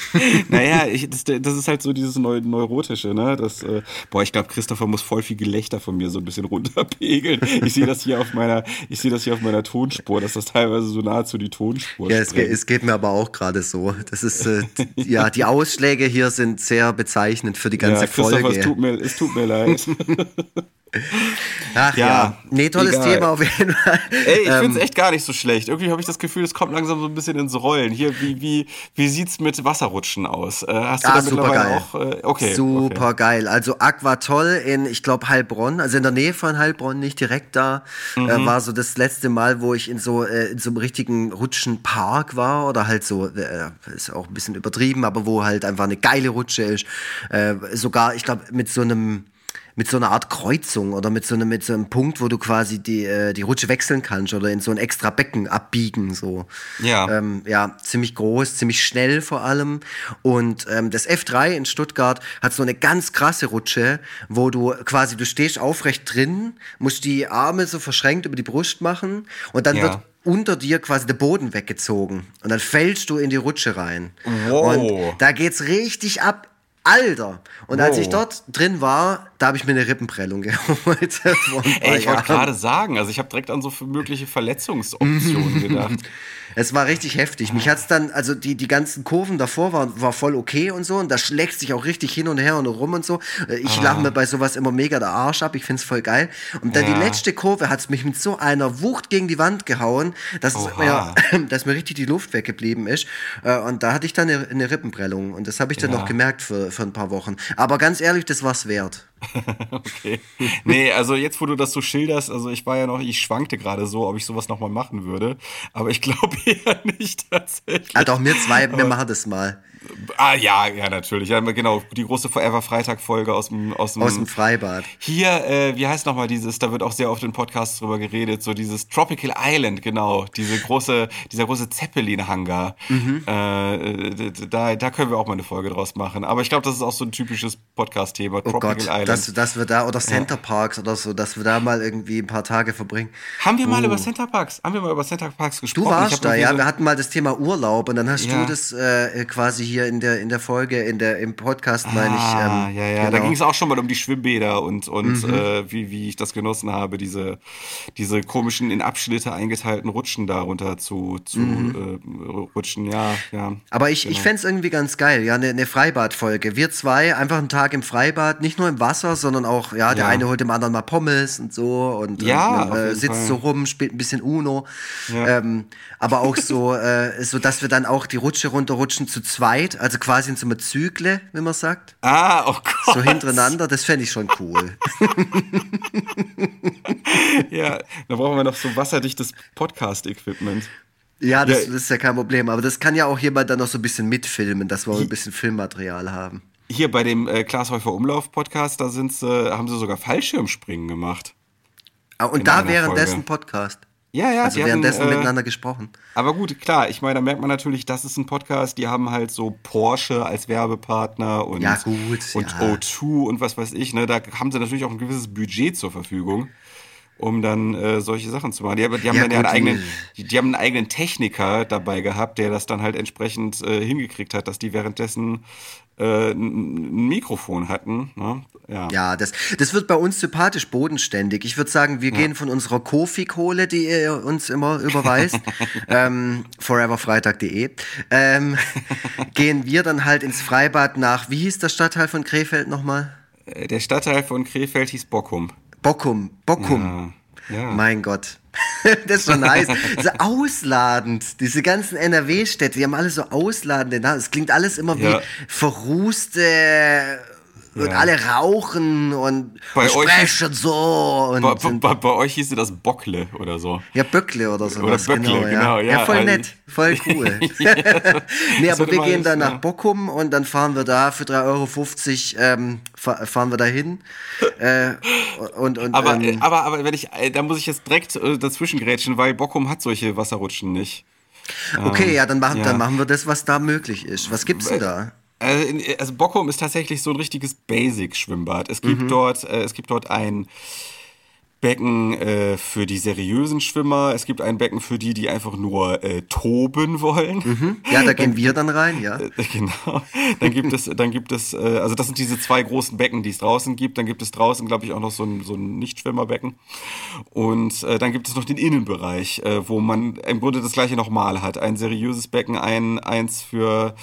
[SPEAKER 2] naja, ich, das, das, ist halt so dieses Neu Neurotische, ne? Das, äh, boah, ich glaube, Christopher muss voll viel Gelächter von mir so ein bisschen runterpegeln. Ich sehe das hier auf meiner, ich sehe das hier auf meiner Tonspur, dass das teilweise so nahezu die Tonspur
[SPEAKER 3] Ja, es geht, es geht, mir aber auch gerade so. Das ist, äh, ja, die Ausschläge hier sind sehr bezeichnend für die ganze ja, Folge.
[SPEAKER 2] Es tut mir, es tut mir leid.
[SPEAKER 3] Ach ja, ja. nee, tolles egal. Thema auf jeden Fall.
[SPEAKER 2] Ey, ich ähm, finde es echt gar nicht so schlecht. Irgendwie habe ich das Gefühl, es kommt langsam so ein bisschen ins Rollen. Hier, wie, wie, wie sieht's mit Wasserrutschen aus? Äh, hast du ah, da super geil. auch? Äh, okay.
[SPEAKER 3] Super
[SPEAKER 2] okay.
[SPEAKER 3] geil. Also Aquatoll in, ich glaube, Heilbronn, also in der Nähe von Heilbronn, nicht direkt da, äh, mhm. äh, war so das letzte Mal, wo ich in so, äh, in so einem richtigen Rutschenpark war oder halt so, äh, ist auch ein bisschen übertrieben, aber wo halt einfach eine geile Rutsche ist. sogar, ich glaube, mit so einem mit so einer Art Kreuzung oder mit so einem, mit so einem Punkt, wo du quasi die, äh, die Rutsche wechseln kannst oder in so ein extra Becken abbiegen. So. Ja. Ähm, ja, ziemlich groß, ziemlich schnell vor allem. Und ähm, das F3 in Stuttgart hat so eine ganz krasse Rutsche, wo du quasi, du stehst aufrecht drin, musst die Arme so verschränkt über die Brust machen und dann ja. wird unter dir quasi der Boden weggezogen und dann fällst du in die Rutsche rein. Wow. Und da geht's richtig ab. Alter! Und wow. als ich dort drin war, da habe ich mir eine Rippenprellung geholt.
[SPEAKER 2] Ey, ich wollte gerade sagen, also ich habe direkt an so mögliche Verletzungsoptionen gedacht.
[SPEAKER 3] Es war richtig heftig. Mich hat's dann, also die, die ganzen Kurven davor waren war voll okay und so. Und das schlägt sich auch richtig hin und her und rum und so. Ich ah. lache mir bei sowas immer mega der Arsch ab. Ich find's voll geil. Und dann ja. die letzte Kurve hat's mich mit so einer Wucht gegen die Wand gehauen, dass, mir, dass mir richtig die Luft weggeblieben ist. Äh, und da hatte ich dann eine, eine Rippenprellung. Und das habe ich dann ja. noch gemerkt für, für ein paar Wochen. Aber ganz ehrlich, das war's wert.
[SPEAKER 2] okay. Nee, also jetzt, wo du das so schilderst, also ich war ja noch, ich schwankte gerade so, ob ich sowas nochmal machen würde. Aber ich glaube eher nicht tatsächlich.
[SPEAKER 3] Ah, doch, mir zwei, wir machen das mal.
[SPEAKER 2] Ah ja, ja, natürlich. Ja, genau, die große Forever Freitag-Folge aus dem, aus dem.
[SPEAKER 3] Aus dem Freibad.
[SPEAKER 2] Hier, äh, wie heißt nochmal dieses, da wird auch sehr oft in Podcasts drüber geredet, so dieses Tropical Island, genau. Diese große, dieser große Zeppelin-Hangar. Mhm. Äh, da, da können wir auch mal eine Folge draus machen. Aber ich glaube, das ist auch so ein typisches Podcast-Thema.
[SPEAKER 3] Oh Tropical Gott, Island. Dass, dass wir da, oder Center Parks oder so, dass wir da mal irgendwie ein paar Tage verbringen.
[SPEAKER 2] Haben wir mal uh. über Center Parks, haben wir mal über Center Parks gesprochen?
[SPEAKER 3] Du warst da, ja. So wir hatten mal das Thema Urlaub und dann hast ja. du das äh, quasi hier in der, in der Folge, in der, im Podcast, ah, meine ich. Ähm,
[SPEAKER 2] ja, ja, genau. da ging es auch schon mal um die Schwimmbäder und, und mhm. äh, wie, wie ich das genossen habe, diese, diese komischen, in Abschnitte eingeteilten Rutschen darunter zu, zu mhm. äh, rutschen, ja, ja.
[SPEAKER 3] Aber ich, genau. ich fände es irgendwie ganz geil, ja, eine, eine Freibadfolge. Wir zwei, einfach einen Tag im Freibad, nicht nur im Wasser, sondern auch, ja, der ja. eine holt dem anderen mal Pommes und so und
[SPEAKER 2] ja,
[SPEAKER 3] und, äh, sitzt Fall. so rum, spielt ein bisschen Uno. Ja. Ähm, aber auch so, äh, so, dass wir dann auch die Rutsche runterrutschen zu zweit, also quasi in so einem Zügle, wie man sagt.
[SPEAKER 2] Ah, oh Gott.
[SPEAKER 3] So hintereinander, das fände ich schon cool.
[SPEAKER 2] ja, da brauchen wir noch so wasserdichtes Podcast-Equipment.
[SPEAKER 3] Ja das, ja, das, ist ja kein Problem. Aber das kann ja auch jemand dann noch so ein bisschen mitfilmen, dass wir ein bisschen Filmmaterial haben.
[SPEAKER 2] Hier bei dem äh, Klaas Häufer Umlauf Podcast, da sind's, äh, haben sie sogar Fallschirmspringen gemacht.
[SPEAKER 3] Ah, und da währenddessen Podcast.
[SPEAKER 2] Ja, ja,
[SPEAKER 3] also währenddessen hatten, äh, miteinander gesprochen.
[SPEAKER 2] Aber gut, klar, ich meine, da merkt man natürlich, das ist ein Podcast, die haben halt so Porsche als Werbepartner und,
[SPEAKER 3] ja, gut,
[SPEAKER 2] und
[SPEAKER 3] ja.
[SPEAKER 2] O2 und was weiß ich, ne? Da haben sie natürlich auch ein gewisses Budget zur Verfügung, um dann äh, solche Sachen zu machen. Die, die haben ja, dann ja einen eigenen, die, die, haben einen eigenen Techniker dabei gehabt, der das dann halt entsprechend äh, hingekriegt hat, dass die währenddessen äh, ein Mikrofon hatten. Ne?
[SPEAKER 3] Ja, ja das, das wird bei uns sympathisch bodenständig. Ich würde sagen, wir ja. gehen von unserer Kofi-Kohle, die ihr uns immer überweist, ähm, foreverfreitag.de, ähm, gehen wir dann halt ins Freibad nach, wie hieß der Stadtteil von Krefeld nochmal?
[SPEAKER 2] Äh, der Stadtteil von Krefeld hieß Bockum.
[SPEAKER 3] Bockum, Bockum. Ja. Ja. Mein Gott. das ist schon nice. so ausladend. Diese ganzen NRW-Städte, die haben alle so ausladende Namen. Es klingt alles immer ja. wie verrußte ja. und alle rauchen und bei sprechen euch, so. Und
[SPEAKER 2] bei, bei, bei, euch hieß das Bockle oder so.
[SPEAKER 3] Ja, Böckle oder so. Oder Böckle, genau. genau ja. ja. voll nett, voll cool. nee, aber wir gehen dann nach Bockum und dann fahren wir da für 3,50 Euro ähm, fahren wir da hin. Äh,
[SPEAKER 2] und, und, aber, ähm, aber, aber wenn ich, äh, da muss ich jetzt direkt äh, dazwischen grätschen, weil Bockum hat solche Wasserrutschen nicht.
[SPEAKER 3] Okay, ähm, ja, dann machen, ja. dann machen wir das, was da möglich ist. Was gibt's denn da?
[SPEAKER 2] Also, also Bockum ist tatsächlich so ein richtiges Basic-Schwimmbad. Es gibt mhm. dort, äh, es gibt dort ein Becken äh, für die seriösen Schwimmer, es gibt ein Becken für die, die einfach nur äh, toben wollen.
[SPEAKER 3] Mhm. Ja, da gehen wir dann rein, ja. Äh,
[SPEAKER 2] genau. Dann gibt es, dann gibt es, äh, also das sind diese zwei großen Becken, die es draußen gibt. Dann gibt es draußen, glaube ich, auch noch so ein, so ein Nichtschwimmerbecken. Und äh, dann gibt es noch den Innenbereich, äh, wo man im Grunde das gleiche nochmal hat. Ein seriöses Becken, ein eins für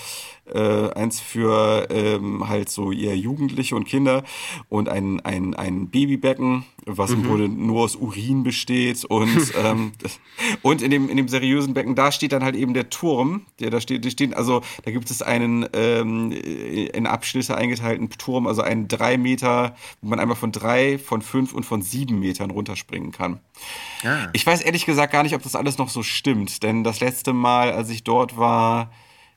[SPEAKER 2] äh, eins für ähm, halt so eher Jugendliche und Kinder und ein, ein, ein Babybecken, was mhm. im Grunde nur aus Urin besteht und, ähm, und in dem, in dem seriösen Becken, da steht dann halt eben der Turm, der da steht, steht also da gibt es einen ähm, in Abschnitte eingeteilten Turm, also einen drei Meter, wo man einmal von drei, von fünf und von sieben Metern runterspringen kann. Ah. Ich weiß ehrlich gesagt gar nicht, ob das alles noch so stimmt, denn das letzte Mal, als ich dort war,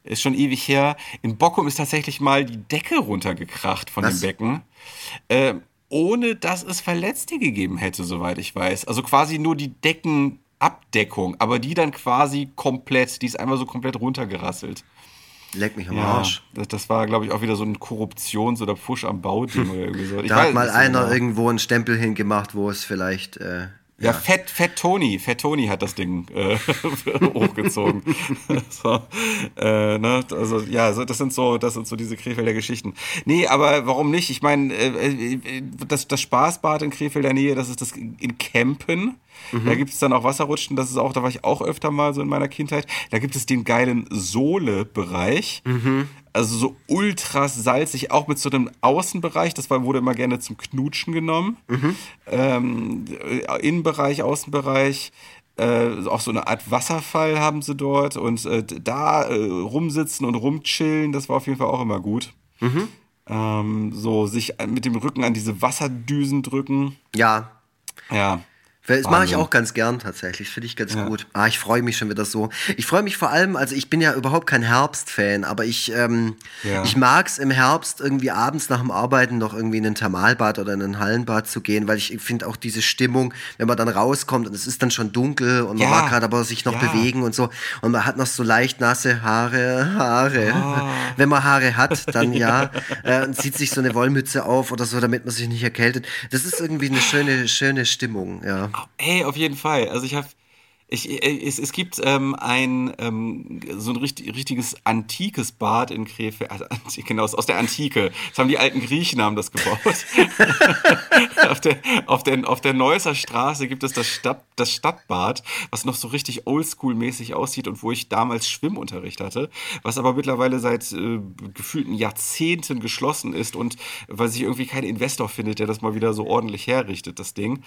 [SPEAKER 2] ist schon ewig her. In Bockum ist tatsächlich mal die Decke runtergekracht von Was? dem Becken. Äh, ohne dass es Verletzte gegeben hätte, soweit ich weiß. Also quasi nur die Deckenabdeckung, aber die dann quasi komplett, die ist einmal so komplett runtergerasselt.
[SPEAKER 3] Leck mich am ja, Arsch.
[SPEAKER 2] Das, das war, glaube ich, auch wieder so ein Korruptions- oder Pfusch am Bauding oder irgendwie so.
[SPEAKER 3] Ich da hat mal einer genau. irgendwo einen Stempel hingemacht, wo es vielleicht äh,
[SPEAKER 2] ja, Fett, Fett Tony, Fett Tony hat das Ding äh, hochgezogen. so, äh, ne? Also ja, so, das sind so, das sind so diese Krefelder Geschichten. Nee, aber warum nicht? Ich meine, äh, äh, das, das Spaßbad in Krefelder Nähe, das ist das in Kempen. Mhm. Da gibt es dann auch Wasserrutschen, das ist auch, da war ich auch öfter mal so in meiner Kindheit. Da gibt es den geilen Sohle-Bereich. Mhm. Also so ultra salzig, auch mit so einem Außenbereich, das war, wurde immer gerne zum Knutschen genommen. Mhm. Ähm, Innenbereich, Außenbereich. Äh, auch so eine Art Wasserfall haben sie dort und äh, da äh, rumsitzen und rumchillen, das war auf jeden Fall auch immer gut. Mhm. Ähm, so sich mit dem Rücken an diese Wasserdüsen drücken.
[SPEAKER 3] Ja.
[SPEAKER 2] Ja.
[SPEAKER 3] Das mache ich auch ganz gern tatsächlich. Finde ich ganz ja. gut. Ah, ich freue mich schon wieder so. Ich freue mich vor allem, also ich bin ja überhaupt kein Herbstfan, aber ich, ähm, ja. ich mag es im Herbst irgendwie abends nach dem Arbeiten noch irgendwie in ein Thermalbad oder in ein Hallenbad zu gehen, weil ich finde auch diese Stimmung, wenn man dann rauskommt und es ist dann schon dunkel und man ja. mag gerade aber sich noch bewegen und so und man hat noch so leicht nasse Haare, Haare. Oh. Wenn man Haare hat, dann ja, äh, und zieht sich so eine Wollmütze auf oder so, damit man sich nicht erkältet. Das ist irgendwie eine schöne, schöne Stimmung, ja.
[SPEAKER 2] Hey, auf jeden Fall. Also ich habe ich, äh, es, es gibt ähm, ein ähm, so ein richtig, richtiges antikes Bad in Krefeld, also, genau, aus der Antike. Das haben die alten Griechen haben das gebaut. auf, der, auf, der, auf der Neusser Straße gibt es das, Stadt, das Stadtbad, was noch so richtig oldschool-mäßig aussieht und wo ich damals Schwimmunterricht hatte, was aber mittlerweile seit äh, gefühlten Jahrzehnten geschlossen ist und weil sich irgendwie kein Investor findet, der das mal wieder so ordentlich herrichtet, das Ding.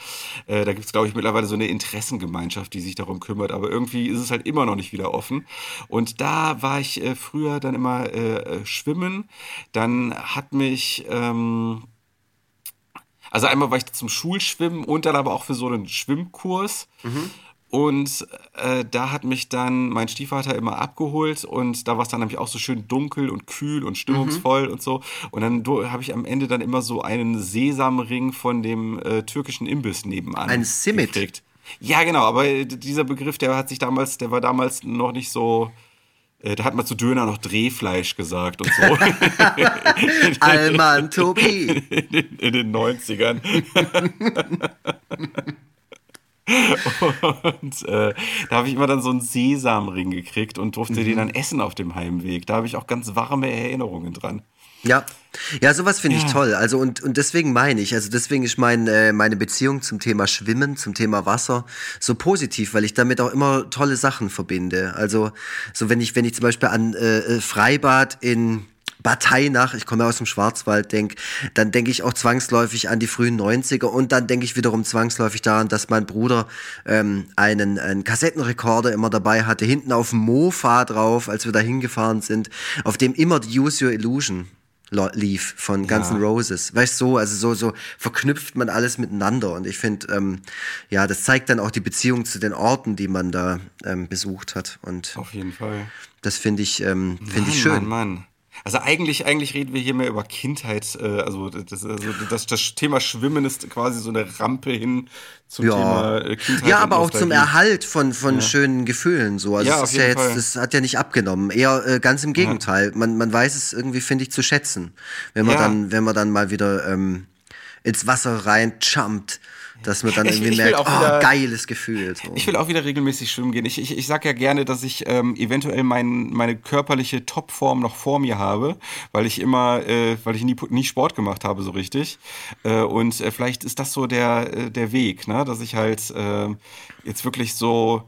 [SPEAKER 2] Äh, da gibt es, glaube ich, mittlerweile so eine Interessengemeinschaft, die sich darum darum kümmert. Aber irgendwie ist es halt immer noch nicht wieder offen. Und da war ich äh, früher dann immer äh, äh schwimmen. Dann hat mich. Ähm, also einmal war ich zum Schulschwimmen und dann aber auch für so einen Schwimmkurs. Mhm. Und äh, da hat mich dann mein Stiefvater immer abgeholt und da war es dann nämlich auch so schön dunkel und kühl und stimmungsvoll mhm. und so. Und dann habe ich am Ende dann immer so einen Sesamring von dem äh, türkischen Imbiss nebenan.
[SPEAKER 3] Ein Simit. Gekriegt.
[SPEAKER 2] Ja, genau, aber dieser Begriff, der hat sich damals, der war damals noch nicht so. Äh, da hat man zu Döner noch Drehfleisch gesagt und so.
[SPEAKER 3] Alman Tobi.
[SPEAKER 2] In, in den 90ern. und äh, da habe ich immer dann so einen Sesamring gekriegt und durfte mhm. den dann essen auf dem Heimweg. Da habe ich auch ganz warme Erinnerungen dran.
[SPEAKER 3] Ja, ja, sowas finde ja. ich toll. Also und, und deswegen meine ich, also deswegen ist mein, äh, meine Beziehung zum Thema Schwimmen, zum Thema Wasser so positiv, weil ich damit auch immer tolle Sachen verbinde. Also so wenn ich, wenn ich zum Beispiel an äh, äh Freibad in Batainach, ich komme aus dem Schwarzwald, denk, dann denke ich auch zwangsläufig an die frühen 90er und dann denke ich wiederum zwangsläufig daran, dass mein Bruder ähm, einen, einen Kassettenrekorder immer dabei hatte, hinten auf dem Mofa drauf, als wir da hingefahren sind, auf dem immer die Use Your Illusion lief von Guns N' Roses. Weißt du, so, also so, so verknüpft man alles miteinander. Und ich finde, ähm, ja, das zeigt dann auch die Beziehung zu den Orten, die man da ähm, besucht hat. Und
[SPEAKER 2] Auf jeden Fall.
[SPEAKER 3] das finde ich, ähm, finde ich schön.
[SPEAKER 2] Mann, Mann. Also eigentlich, eigentlich reden wir hier mehr über Kindheit. Äh, also, das, also das, das Thema Schwimmen ist quasi so eine Rampe hin zum Thema äh, Kindheit.
[SPEAKER 3] Ja, aber auch zum. Erhalt von, von schönen Gefühlen. So. Also
[SPEAKER 2] Ja,
[SPEAKER 3] ist ja jetzt, das hat ja nicht abgenommen. Eher äh, ganz im Gegenteil. Man, man weiß es irgendwie, finde ich, zu schätzen. Wenn man
[SPEAKER 2] Ja.
[SPEAKER 3] dann, wenn man dann mal wieder ähm, ins Wasser rein jumpt, dass man dann
[SPEAKER 2] Ich-
[SPEAKER 3] irgendwie
[SPEAKER 2] ich will
[SPEAKER 3] merkt,
[SPEAKER 2] auch
[SPEAKER 3] oh,
[SPEAKER 2] wieder-
[SPEAKER 3] geiles Gefühl. So.
[SPEAKER 2] Ich will auch wieder regelmäßig schwimmen gehen. Ich, ich, ich sag ja gerne, dass ich ähm, eventuell mein, meine körperliche Topform noch vor mir habe, weil ich immer, äh, weil ich nie, nie Sport gemacht habe so richtig. Äh, und äh, vielleicht ist das so der, äh, der Weg, ne? dass ich halt äh, jetzt wirklich so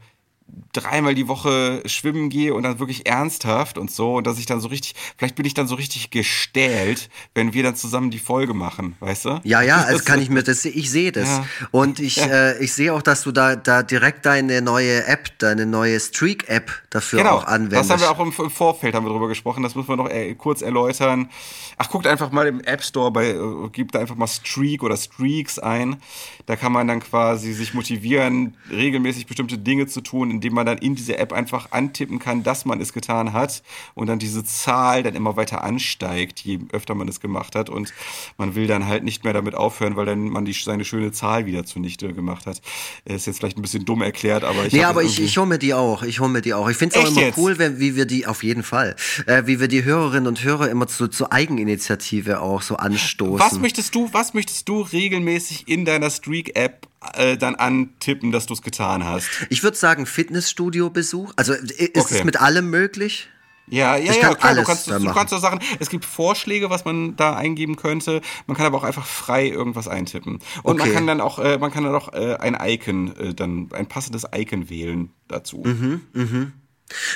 [SPEAKER 2] dreimal die Woche schwimmen gehe und dann wirklich ernsthaft und so und dass ich dann so richtig, vielleicht bin ich dann so richtig gestählt, wenn wir dann zusammen die Folge machen, weißt du?
[SPEAKER 3] Ja, ja, also kann ich mir das, ich sehe das.
[SPEAKER 2] Ja.
[SPEAKER 3] Und ich, äh, ich sehe auch, dass du da, da direkt deine neue App, deine neue Streak-App dafür
[SPEAKER 2] Genau,
[SPEAKER 3] auch anwendest.
[SPEAKER 2] das haben wir auch im, im Vorfeld haben wir darüber gesprochen, das müssen wir noch äh, kurz erläutern. Ach, guckt einfach mal im App Store bei, äh, gibt da einfach mal Streak oder Streaks ein. Da kann man dann quasi sich motivieren, regelmäßig bestimmte Dinge zu tun, indem man dann in diese App einfach antippen kann, dass man es getan hat und dann diese Zahl dann immer weiter ansteigt, je öfter man es gemacht hat und man will dann halt nicht mehr damit aufhören, weil dann man die, seine schöne Zahl wieder zunichte gemacht hat. Ist jetzt vielleicht ein bisschen dumm erklärt, aber ich
[SPEAKER 3] Nee,
[SPEAKER 2] hab
[SPEAKER 3] aber ich, ich hole mir die auch. Ich hole mir die auch. Ich finde es auch immer
[SPEAKER 2] jetzt?
[SPEAKER 3] cool, wenn, wie wir die, auf jeden Fall, äh, wie wir die Hörerinnen und Hörer immer zu, zur Eigeninitiative auch so anstoßen.
[SPEAKER 2] Was möchtest du, was möchtest du regelmäßig in deiner Streak-App äh, dann antippen, dass du es getan hast?
[SPEAKER 3] ich würde sagen Fitnessstudio-Besuch. Also äh, ist
[SPEAKER 2] Okay.
[SPEAKER 3] es mit allem möglich?
[SPEAKER 2] Ja, ja,
[SPEAKER 3] Ich
[SPEAKER 2] ja,
[SPEAKER 3] kann
[SPEAKER 2] klar, du kannst, du kannst so Sachen, es gibt Vorschläge, was man da eingeben könnte. Man kann aber auch einfach frei irgendwas eintippen. Und man
[SPEAKER 3] Okay.
[SPEAKER 2] kann dann auch, äh, man kann dann auch äh, ein Icon, äh, dann ein passendes Icon wählen dazu.
[SPEAKER 3] Mhm.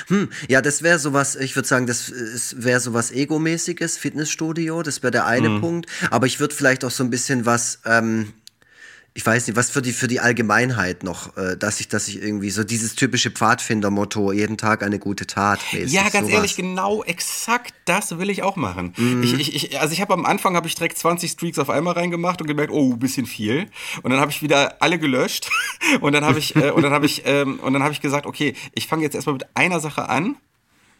[SPEAKER 3] Hm, ja, das wäre sowas, ich würde sagen, das wäre sowas Ego-mäßiges, Fitnessstudio, das wäre der eine
[SPEAKER 2] Mhm.
[SPEAKER 3] Punkt. Aber ich würde vielleicht auch so ein bisschen was, ähm, ich weiß nicht, was für die, für die Allgemeinheit noch, äh, dass ich, dass ich irgendwie so dieses typische Pfadfinder-Motto, jeden Tag eine gute Tat. mäßig,
[SPEAKER 2] Ja, ganz
[SPEAKER 3] sowas.
[SPEAKER 2] ehrlich, genau exakt das will ich auch machen.
[SPEAKER 3] Mhm.
[SPEAKER 2] Ich, ich, ich, also ich habe am Anfang habe ich direkt 20 Streaks auf einmal reingemacht und gemerkt, oh, bisschen viel. Und dann habe ich wieder alle gelöscht und dann habe ich äh, und dann habe ich ähm, und dann habe ich gesagt, okay, ich fange jetzt erstmal mit einer Sache an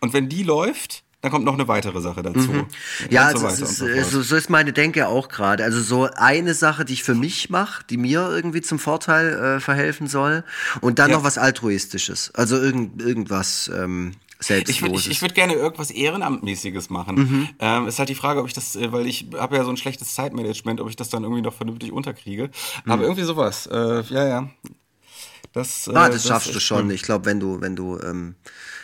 [SPEAKER 2] und wenn die läuft, dann kommt noch eine weitere Sache dazu.
[SPEAKER 3] Mhm. Ja,
[SPEAKER 2] so
[SPEAKER 3] also
[SPEAKER 2] und
[SPEAKER 3] ist,
[SPEAKER 2] so
[SPEAKER 3] so, so ist meine Denke auch gerade. Also so eine Sache, die ich für mich mache, die mir irgendwie zum Vorteil äh, verhelfen soll. Und dann
[SPEAKER 2] Ja.
[SPEAKER 3] noch was Altruistisches. Also irgend, irgendwas ähm,
[SPEAKER 2] Ich würde
[SPEAKER 3] Selbstloses.
[SPEAKER 2] ich, ich würd gerne irgendwas Ehrenamtmäßiges machen.
[SPEAKER 3] Mhm.
[SPEAKER 2] Ähm, ist halt die Frage, ob ich das, äh, weil ich habe ja so ein schlechtes Zeitmanagement, ob ich das dann irgendwie noch vernünftig unterkriege.
[SPEAKER 3] Mhm.
[SPEAKER 2] Aber irgendwie sowas. Äh, ja, ja. Das, äh,
[SPEAKER 3] Ah, das, schaffst du schon.
[SPEAKER 2] cool.
[SPEAKER 3] Ich glaube, wenn du, wenn du, ähm,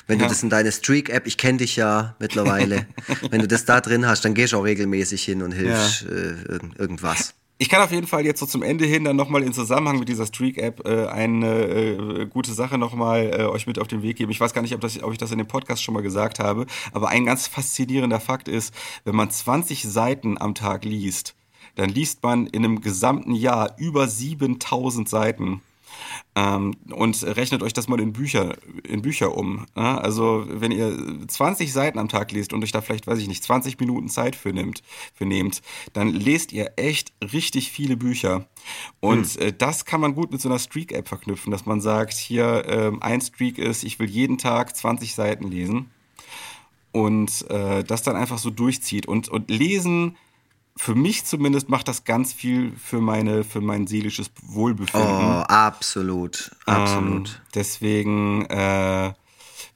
[SPEAKER 3] wenn
[SPEAKER 2] Ja.
[SPEAKER 3] du das in deine Streak-App, ich kenne dich ja mittlerweile, wenn du das da drin hast, dann gehst du auch regelmäßig hin und hilfst äh, irgend, irgendwas.
[SPEAKER 2] Ich kann auf jeden Fall jetzt so zum Ende hin dann nochmal in Zusammenhang mit dieser Streak-App äh, eine äh, gute Sache nochmal äh, euch mit auf den Weg geben. Ich weiß gar nicht, ob, das, ob ich das in dem Podcast schon mal gesagt habe, aber ein ganz faszinierender Fakt ist, wenn man 20 Seiten am Tag liest, dann liest man in einem gesamten Jahr über 7000 Seiten. Ähm, und rechnet euch das mal in Bücher, in Bücher um. Ja? Also wenn ihr 20 Seiten am Tag liest und euch da vielleicht, weiß ich nicht, 20 Minuten Zeit für nimmt, für nehmt, dann lest ihr echt richtig viele Bücher. Und äh, das kann man gut mit so einer Streak-App verknüpfen, dass man sagt, hier ähm, ein Streak ist, ich will jeden Tag 20 Seiten lesen und äh, das dann einfach so durchzieht. Und, und lesen, für mich zumindest, macht das ganz viel für meine, für mein seelisches Wohlbefinden.
[SPEAKER 3] Oh, absolut, absolut.
[SPEAKER 2] Ähm, deswegen, äh,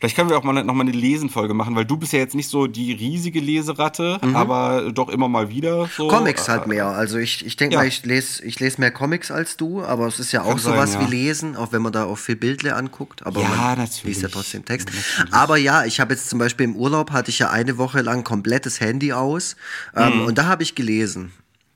[SPEAKER 2] vielleicht können wir auch mal noch mal eine Lesenfolge machen, weil du bist ja jetzt nicht so die riesige Leseratte, aber doch immer mal wieder so.
[SPEAKER 3] Mhm. Comics halt mehr. Also ich, ich denke
[SPEAKER 2] Ja.
[SPEAKER 3] mal, ich lese ich les mehr Comics als du, aber es ist ja auch
[SPEAKER 2] Kann sein,
[SPEAKER 3] sowas
[SPEAKER 2] ja.
[SPEAKER 3] wie Lesen, auch wenn man da auch viel Bildle anguckt. Aber
[SPEAKER 2] Ja,
[SPEAKER 3] man
[SPEAKER 2] natürlich.
[SPEAKER 3] liest ja trotzdem Text. Aber ja, ich habe jetzt zum Beispiel im Urlaub hatte ich ja eine Woche lang komplettes Handy aus ähm, und da habe ich gelesen.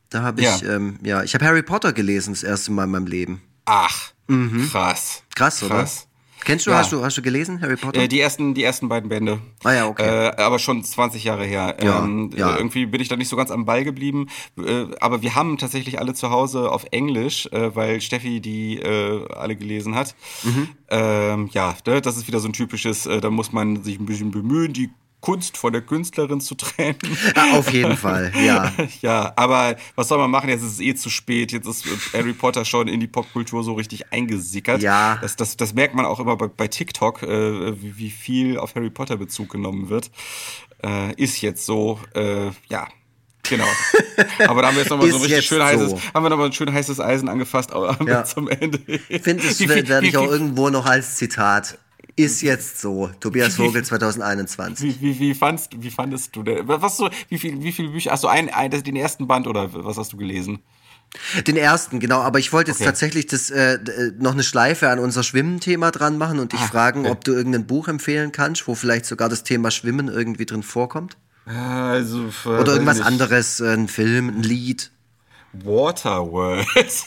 [SPEAKER 3] Da habe ich,
[SPEAKER 2] Mhm. Ja.
[SPEAKER 3] ähm, ja, ich habe Harry Potter gelesen das erste Mal in meinem Leben.
[SPEAKER 2] Ach, krass.
[SPEAKER 3] Mhm. Krass, oder?
[SPEAKER 2] Krass.
[SPEAKER 3] Kennst du,
[SPEAKER 2] Ja.
[SPEAKER 3] hast du, hast du gelesen, Harry Potter?
[SPEAKER 2] Äh, die, ersten, die ersten beiden Bände.
[SPEAKER 3] Ah ja, okay.
[SPEAKER 2] Äh, aber schon 20 Jahre her.
[SPEAKER 3] Ja,
[SPEAKER 2] ähm,
[SPEAKER 3] ja.
[SPEAKER 2] Irgendwie bin ich da nicht so ganz am Ball geblieben. Äh, aber wir haben tatsächlich alle zu Hause auf Englisch, äh, weil Steffi die äh, alle gelesen hat.
[SPEAKER 3] Mhm.
[SPEAKER 2] Ähm, ja, ne, das ist wieder so ein typisches, äh, da muss man sich ein bisschen bemühen, die Kunst von der Künstlerin zu trennen.
[SPEAKER 3] Ja, auf jeden Fall, ja.
[SPEAKER 2] ja, aber was soll man machen? Jetzt ist es eh zu spät. Jetzt ist Harry Potter schon in die Popkultur so richtig eingesickert.
[SPEAKER 3] Ja.
[SPEAKER 2] Das, das, das merkt man auch immer bei, bei TikTok, äh, wie, wie viel auf Harry Potter Bezug genommen wird. Äh, ist jetzt so, äh, ja. Genau. Aber da haben wir jetzt nochmal so ein richtig schön heißes, so. haben wir nochmal ein schön heißes Eisen angefasst, aber ja. zum Ende.
[SPEAKER 3] Ich finde, das werde ich auch irgendwo noch als Zitat ist jetzt so. Tobias Vogel 2021.
[SPEAKER 2] Wie, wie, wie, fandst, wie fandest du denn? Was so, wie, viel, wie viele Bücher? Hast du ein, ein, den ersten Band oder was hast du gelesen?
[SPEAKER 3] Den ersten, genau. Aber ich wollte jetzt okay. tatsächlich das, äh, noch eine Schleife an unser Schwimmen-Thema dran machen und dich ah, fragen, okay. ob du irgendein Buch empfehlen kannst, wo vielleicht sogar das Thema Schwimmen irgendwie drin vorkommt.
[SPEAKER 2] Also,
[SPEAKER 3] Oder irgendwas anderes, äh, ein Film, ein Lied.
[SPEAKER 2] Waterworld.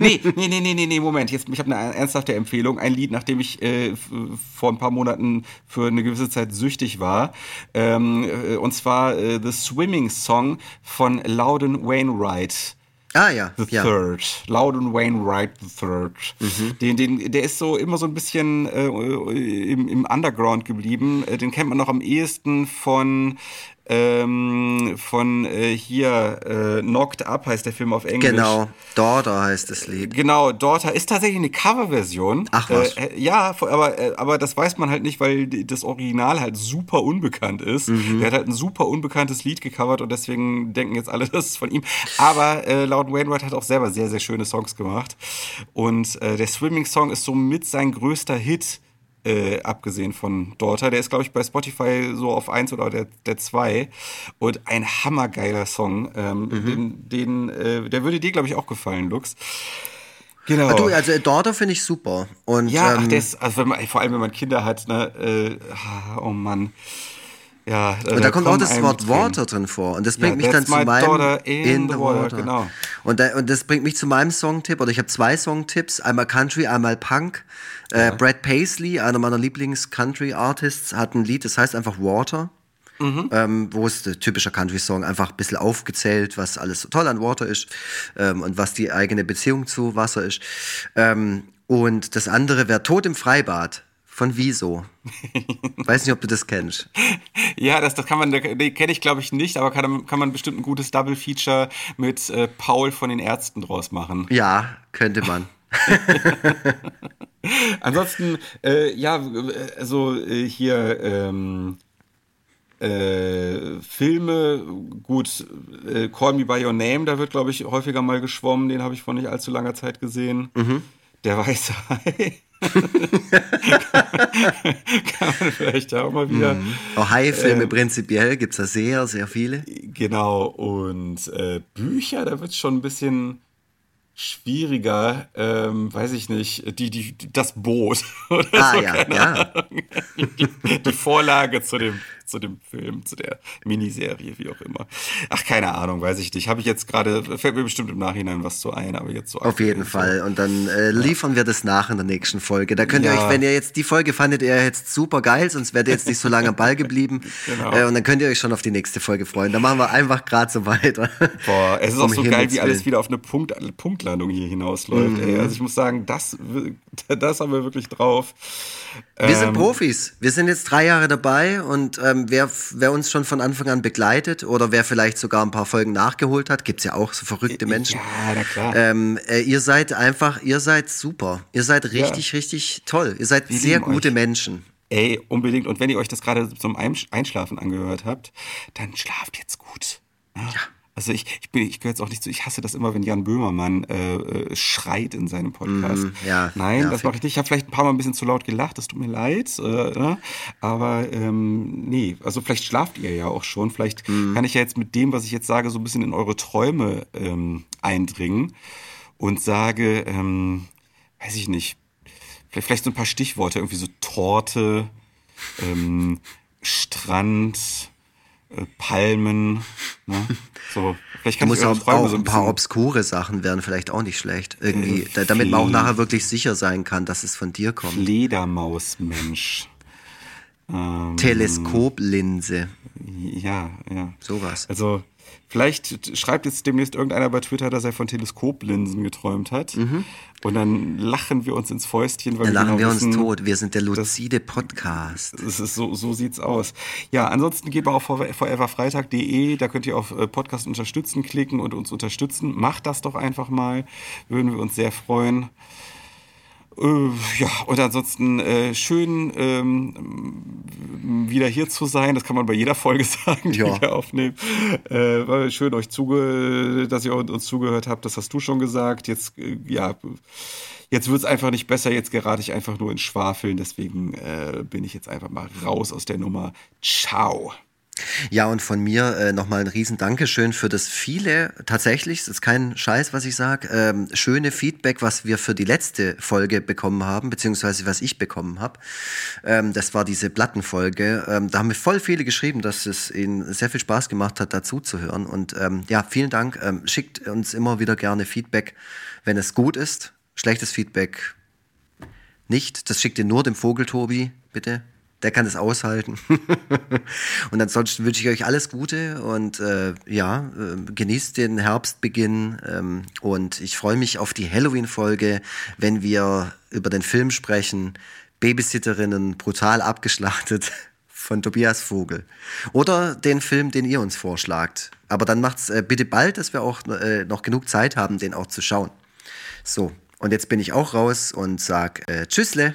[SPEAKER 2] nee, nee, nee, nee, nee, Moment. Jetzt, ich habe eine ernsthafte Empfehlung. Ein Lied, nachdem ich äh, vor ein paar Monaten für eine gewisse Zeit süchtig war. Ähm, äh, und zwar äh, The Swimming Song von Loudon Wainwright.
[SPEAKER 3] Ah ja.
[SPEAKER 2] The
[SPEAKER 3] ja.
[SPEAKER 2] Third. Loudon Wainwright the Third. Mhm. Den, den, der ist so immer so ein bisschen äh, im, im Underground geblieben. Äh, den kennt man noch am ehesten von ähm, von äh, hier äh, Knocked Up heißt der Film auf Englisch.
[SPEAKER 3] Genau, Daughter heißt das Lied.
[SPEAKER 2] Genau, Daughter ist tatsächlich eine Coverversion.
[SPEAKER 3] Ach was.
[SPEAKER 2] Äh, äh ja, aber, äh, aber das weiß man halt nicht, weil das Original halt super unbekannt ist. Mhm. Der hat halt ein super unbekanntes Lied gecovert und deswegen denken jetzt alle, das ist von ihm. Aber äh, laut Wainwright hat auch selber sehr, sehr schöne Songs gemacht. Und äh, der Swimming Song ist somit sein größter Hit äh, abgesehen von Daughter. Der ist, glaube ich, bei Spotify so auf eins oder der, der zwei. Und ein hammergeiler Song. Ähm, mhm. Den, den äh, der würde dir, glaube ich, auch gefallen, Lux.
[SPEAKER 3] Genau. Du, also Daughter finde ich super. Und,
[SPEAKER 2] ja, ähm, ach, das, also man, vor allem wenn man Kinder hat, ne, äh, oh Mann. Ja,
[SPEAKER 3] und da kommt auch das Wort Water drin vor. Und das bringt ja, mich dann zu meinem
[SPEAKER 2] in, in, the water. water. Genau.
[SPEAKER 3] Und, da, und das bringt mich zu meinem Songtipp. Oder ich habe zwei Songtipps: einmal Country, einmal Punk. Äh, Brad Paisley, einer meiner Lieblings-Country-Artists, hat ein Lied, das heißt einfach Water. Mhm. Ähm, wo es der typische Country-Song einfach ein bisschen aufgezählt, was alles toll an Water ist ähm, und was die eigene Beziehung zu Wasser ist. Ähm, und das andere wäre Tod im Freibad von Wieso. Weiß nicht, ob du das kennst.
[SPEAKER 2] Ja, das, das kann man, nee, kenne ich glaube ich nicht, aber kann, kann man bestimmt ein gutes Double-Feature mit äh, Paul von den Ärzten draus machen.
[SPEAKER 3] Ja, könnte man.
[SPEAKER 2] Ansonsten, äh, ja, also äh, hier ähm, äh, Filme, gut, äh, Call Me By Your Name, da wird, glaube ich, häufiger mal geschwommen, den habe ich vor nicht allzu langer Zeit gesehen. Mhm. Der weiße Hai. Kann man vielleicht auch mal wieder. Mhm.
[SPEAKER 3] Auch Hai-Filme ähm, prinzipiell gibt es da sehr, sehr viele.
[SPEAKER 2] Genau, und äh, Bücher, da wird es schon ein bisschen schwieriger, ähm, weiß ich nicht, die, die, das Boot. Oder
[SPEAKER 3] ah,
[SPEAKER 2] so,
[SPEAKER 3] ja, ja.
[SPEAKER 2] Die, die, Vorlage zu dem zu dem Film, zu der Miniserie, wie auch immer. Ach, keine Ahnung, weiß ich nicht. Habe ich jetzt gerade, fällt mir bestimmt im Nachhinein was zu ein, aber jetzt so.
[SPEAKER 3] Auf jeden. Fall. Und dann äh, liefern wir das nach in der nächsten Folge. Da könnt ihr ja. euch, wenn ihr jetzt die Folge fandet, ihr jetzt super geil, sonst wärt ihr jetzt nicht so lange am Ball geblieben. genau. Äh, und dann könnt ihr euch schon auf die nächste Folge freuen. Da machen wir einfach gerade so weiter.
[SPEAKER 2] Boah, es ist um auch so geil, wie alles wieder auf eine Punkt, Punktlandung hier hinausläuft. Mhm. Also ich muss sagen, das, das haben wir wirklich drauf.
[SPEAKER 3] Wir ähm, sind Profis. Wir sind jetzt drei Jahre dabei und ähm, wer, wer uns schon von Anfang an begleitet oder wer vielleicht sogar ein paar Folgen nachgeholt hat, gibt es ja auch so verrückte Menschen.
[SPEAKER 2] Ja, na klar.
[SPEAKER 3] Ähm, äh, ihr seid einfach, ihr seid super. Ihr seid richtig, ja. richtig toll. Ihr seid Wir sehr gute euch. Menschen.
[SPEAKER 2] Ey, unbedingt. Und wenn ihr euch das gerade zum Einschlafen angehört habt, dann schlaft jetzt gut.
[SPEAKER 3] ja. ja.
[SPEAKER 2] Also ich, ich, bin, ich gehöre jetzt auch nicht zu, ich hasse das immer, wenn Jan Böhmermann äh, äh schreit in seinem Podcast. Mm,
[SPEAKER 3] ja,
[SPEAKER 2] Nein,
[SPEAKER 3] ja,
[SPEAKER 2] das mache ich nicht. Ich habe vielleicht ein paar Mal ein bisschen zu laut gelacht, das tut mir leid. Äh, ne? aber ähm, nee, also vielleicht schlaft ihr ja auch schon. Vielleicht mm. kann ich ja jetzt mit dem, was ich jetzt sage, so ein bisschen in eure Träume ähm, eindringen und sage, ähm, weiß ich nicht, vielleicht, vielleicht so ein paar Stichworte, irgendwie so Torte, ähm, Strand, Palmen. Ne? So,
[SPEAKER 3] vielleicht kann ich auch, auch so ein, ein paar obskure Sachen wären vielleicht auch nicht schlecht. Irgendwie, äh, damit man auch nachher wirklich sicher sein kann, dass es von dir kommt.
[SPEAKER 2] Fledermausmensch.
[SPEAKER 3] Ähm, Teleskoplinse.
[SPEAKER 2] Ja, ja.
[SPEAKER 3] Sowas.
[SPEAKER 2] Also, Vielleicht schreibt jetzt demnächst irgendeiner bei Twitter, dass er von Teleskoplinsen geträumt hat. Mhm. Und dann lachen wir uns ins Fäustchen.
[SPEAKER 3] Weil dann lachen genau wir wissen, uns tot. Wir sind der lucide Podcast.
[SPEAKER 2] Das ist so, so sieht's aus. Ja, ansonsten geht mal auf foreverfreitag.de. Da könnt ihr auf äh, Podcast unterstützen klicken und uns unterstützen. Macht das doch einfach mal. Würden wir uns sehr freuen. Äh, ja, und ansonsten äh, schön ähm, wieder hier zu sein. Das kann man bei jeder Folge sagen, die ja. wir aufnehmen. Äh, schön euch zuge, dass ihr uns zugehört habt. Das hast du schon gesagt. Jetzt äh, ja, jetzt wird's einfach nicht besser. Jetzt gerate ich einfach nur in Schwafeln. Deswegen äh, bin ich jetzt einfach mal raus aus der Nummer. Ciao.
[SPEAKER 3] Ja, und von mir äh, nochmal ein riesen Dankeschön für das viele, tatsächlich, es ist kein Scheiß, was ich sage, ähm, schöne Feedback, was wir für die letzte Folge bekommen haben, beziehungsweise was ich bekommen habe. Ähm, das war diese Plattenfolge. Ähm, da haben mir voll viele geschrieben, dass es ihnen sehr viel Spaß gemacht hat, dazu zu hören. Und ähm, ja, vielen Dank. Ähm, schickt uns immer wieder gerne Feedback, wenn es gut ist. Schlechtes Feedback nicht. Das schickt ihr nur dem Vogel, Tobi, bitte der kann es aushalten. und ansonsten wünsche ich euch alles Gute und äh, ja, äh, genießt den Herbstbeginn ähm, und ich freue mich auf die Halloween-Folge, wenn wir über den Film sprechen, Babysitterinnen brutal abgeschlachtet von Tobias Vogel. Oder den Film, den ihr uns vorschlagt. Aber dann macht's äh, bitte bald, dass wir auch äh, noch genug Zeit haben, den auch zu schauen. So, und jetzt bin ich auch raus und sag äh, Tschüssle.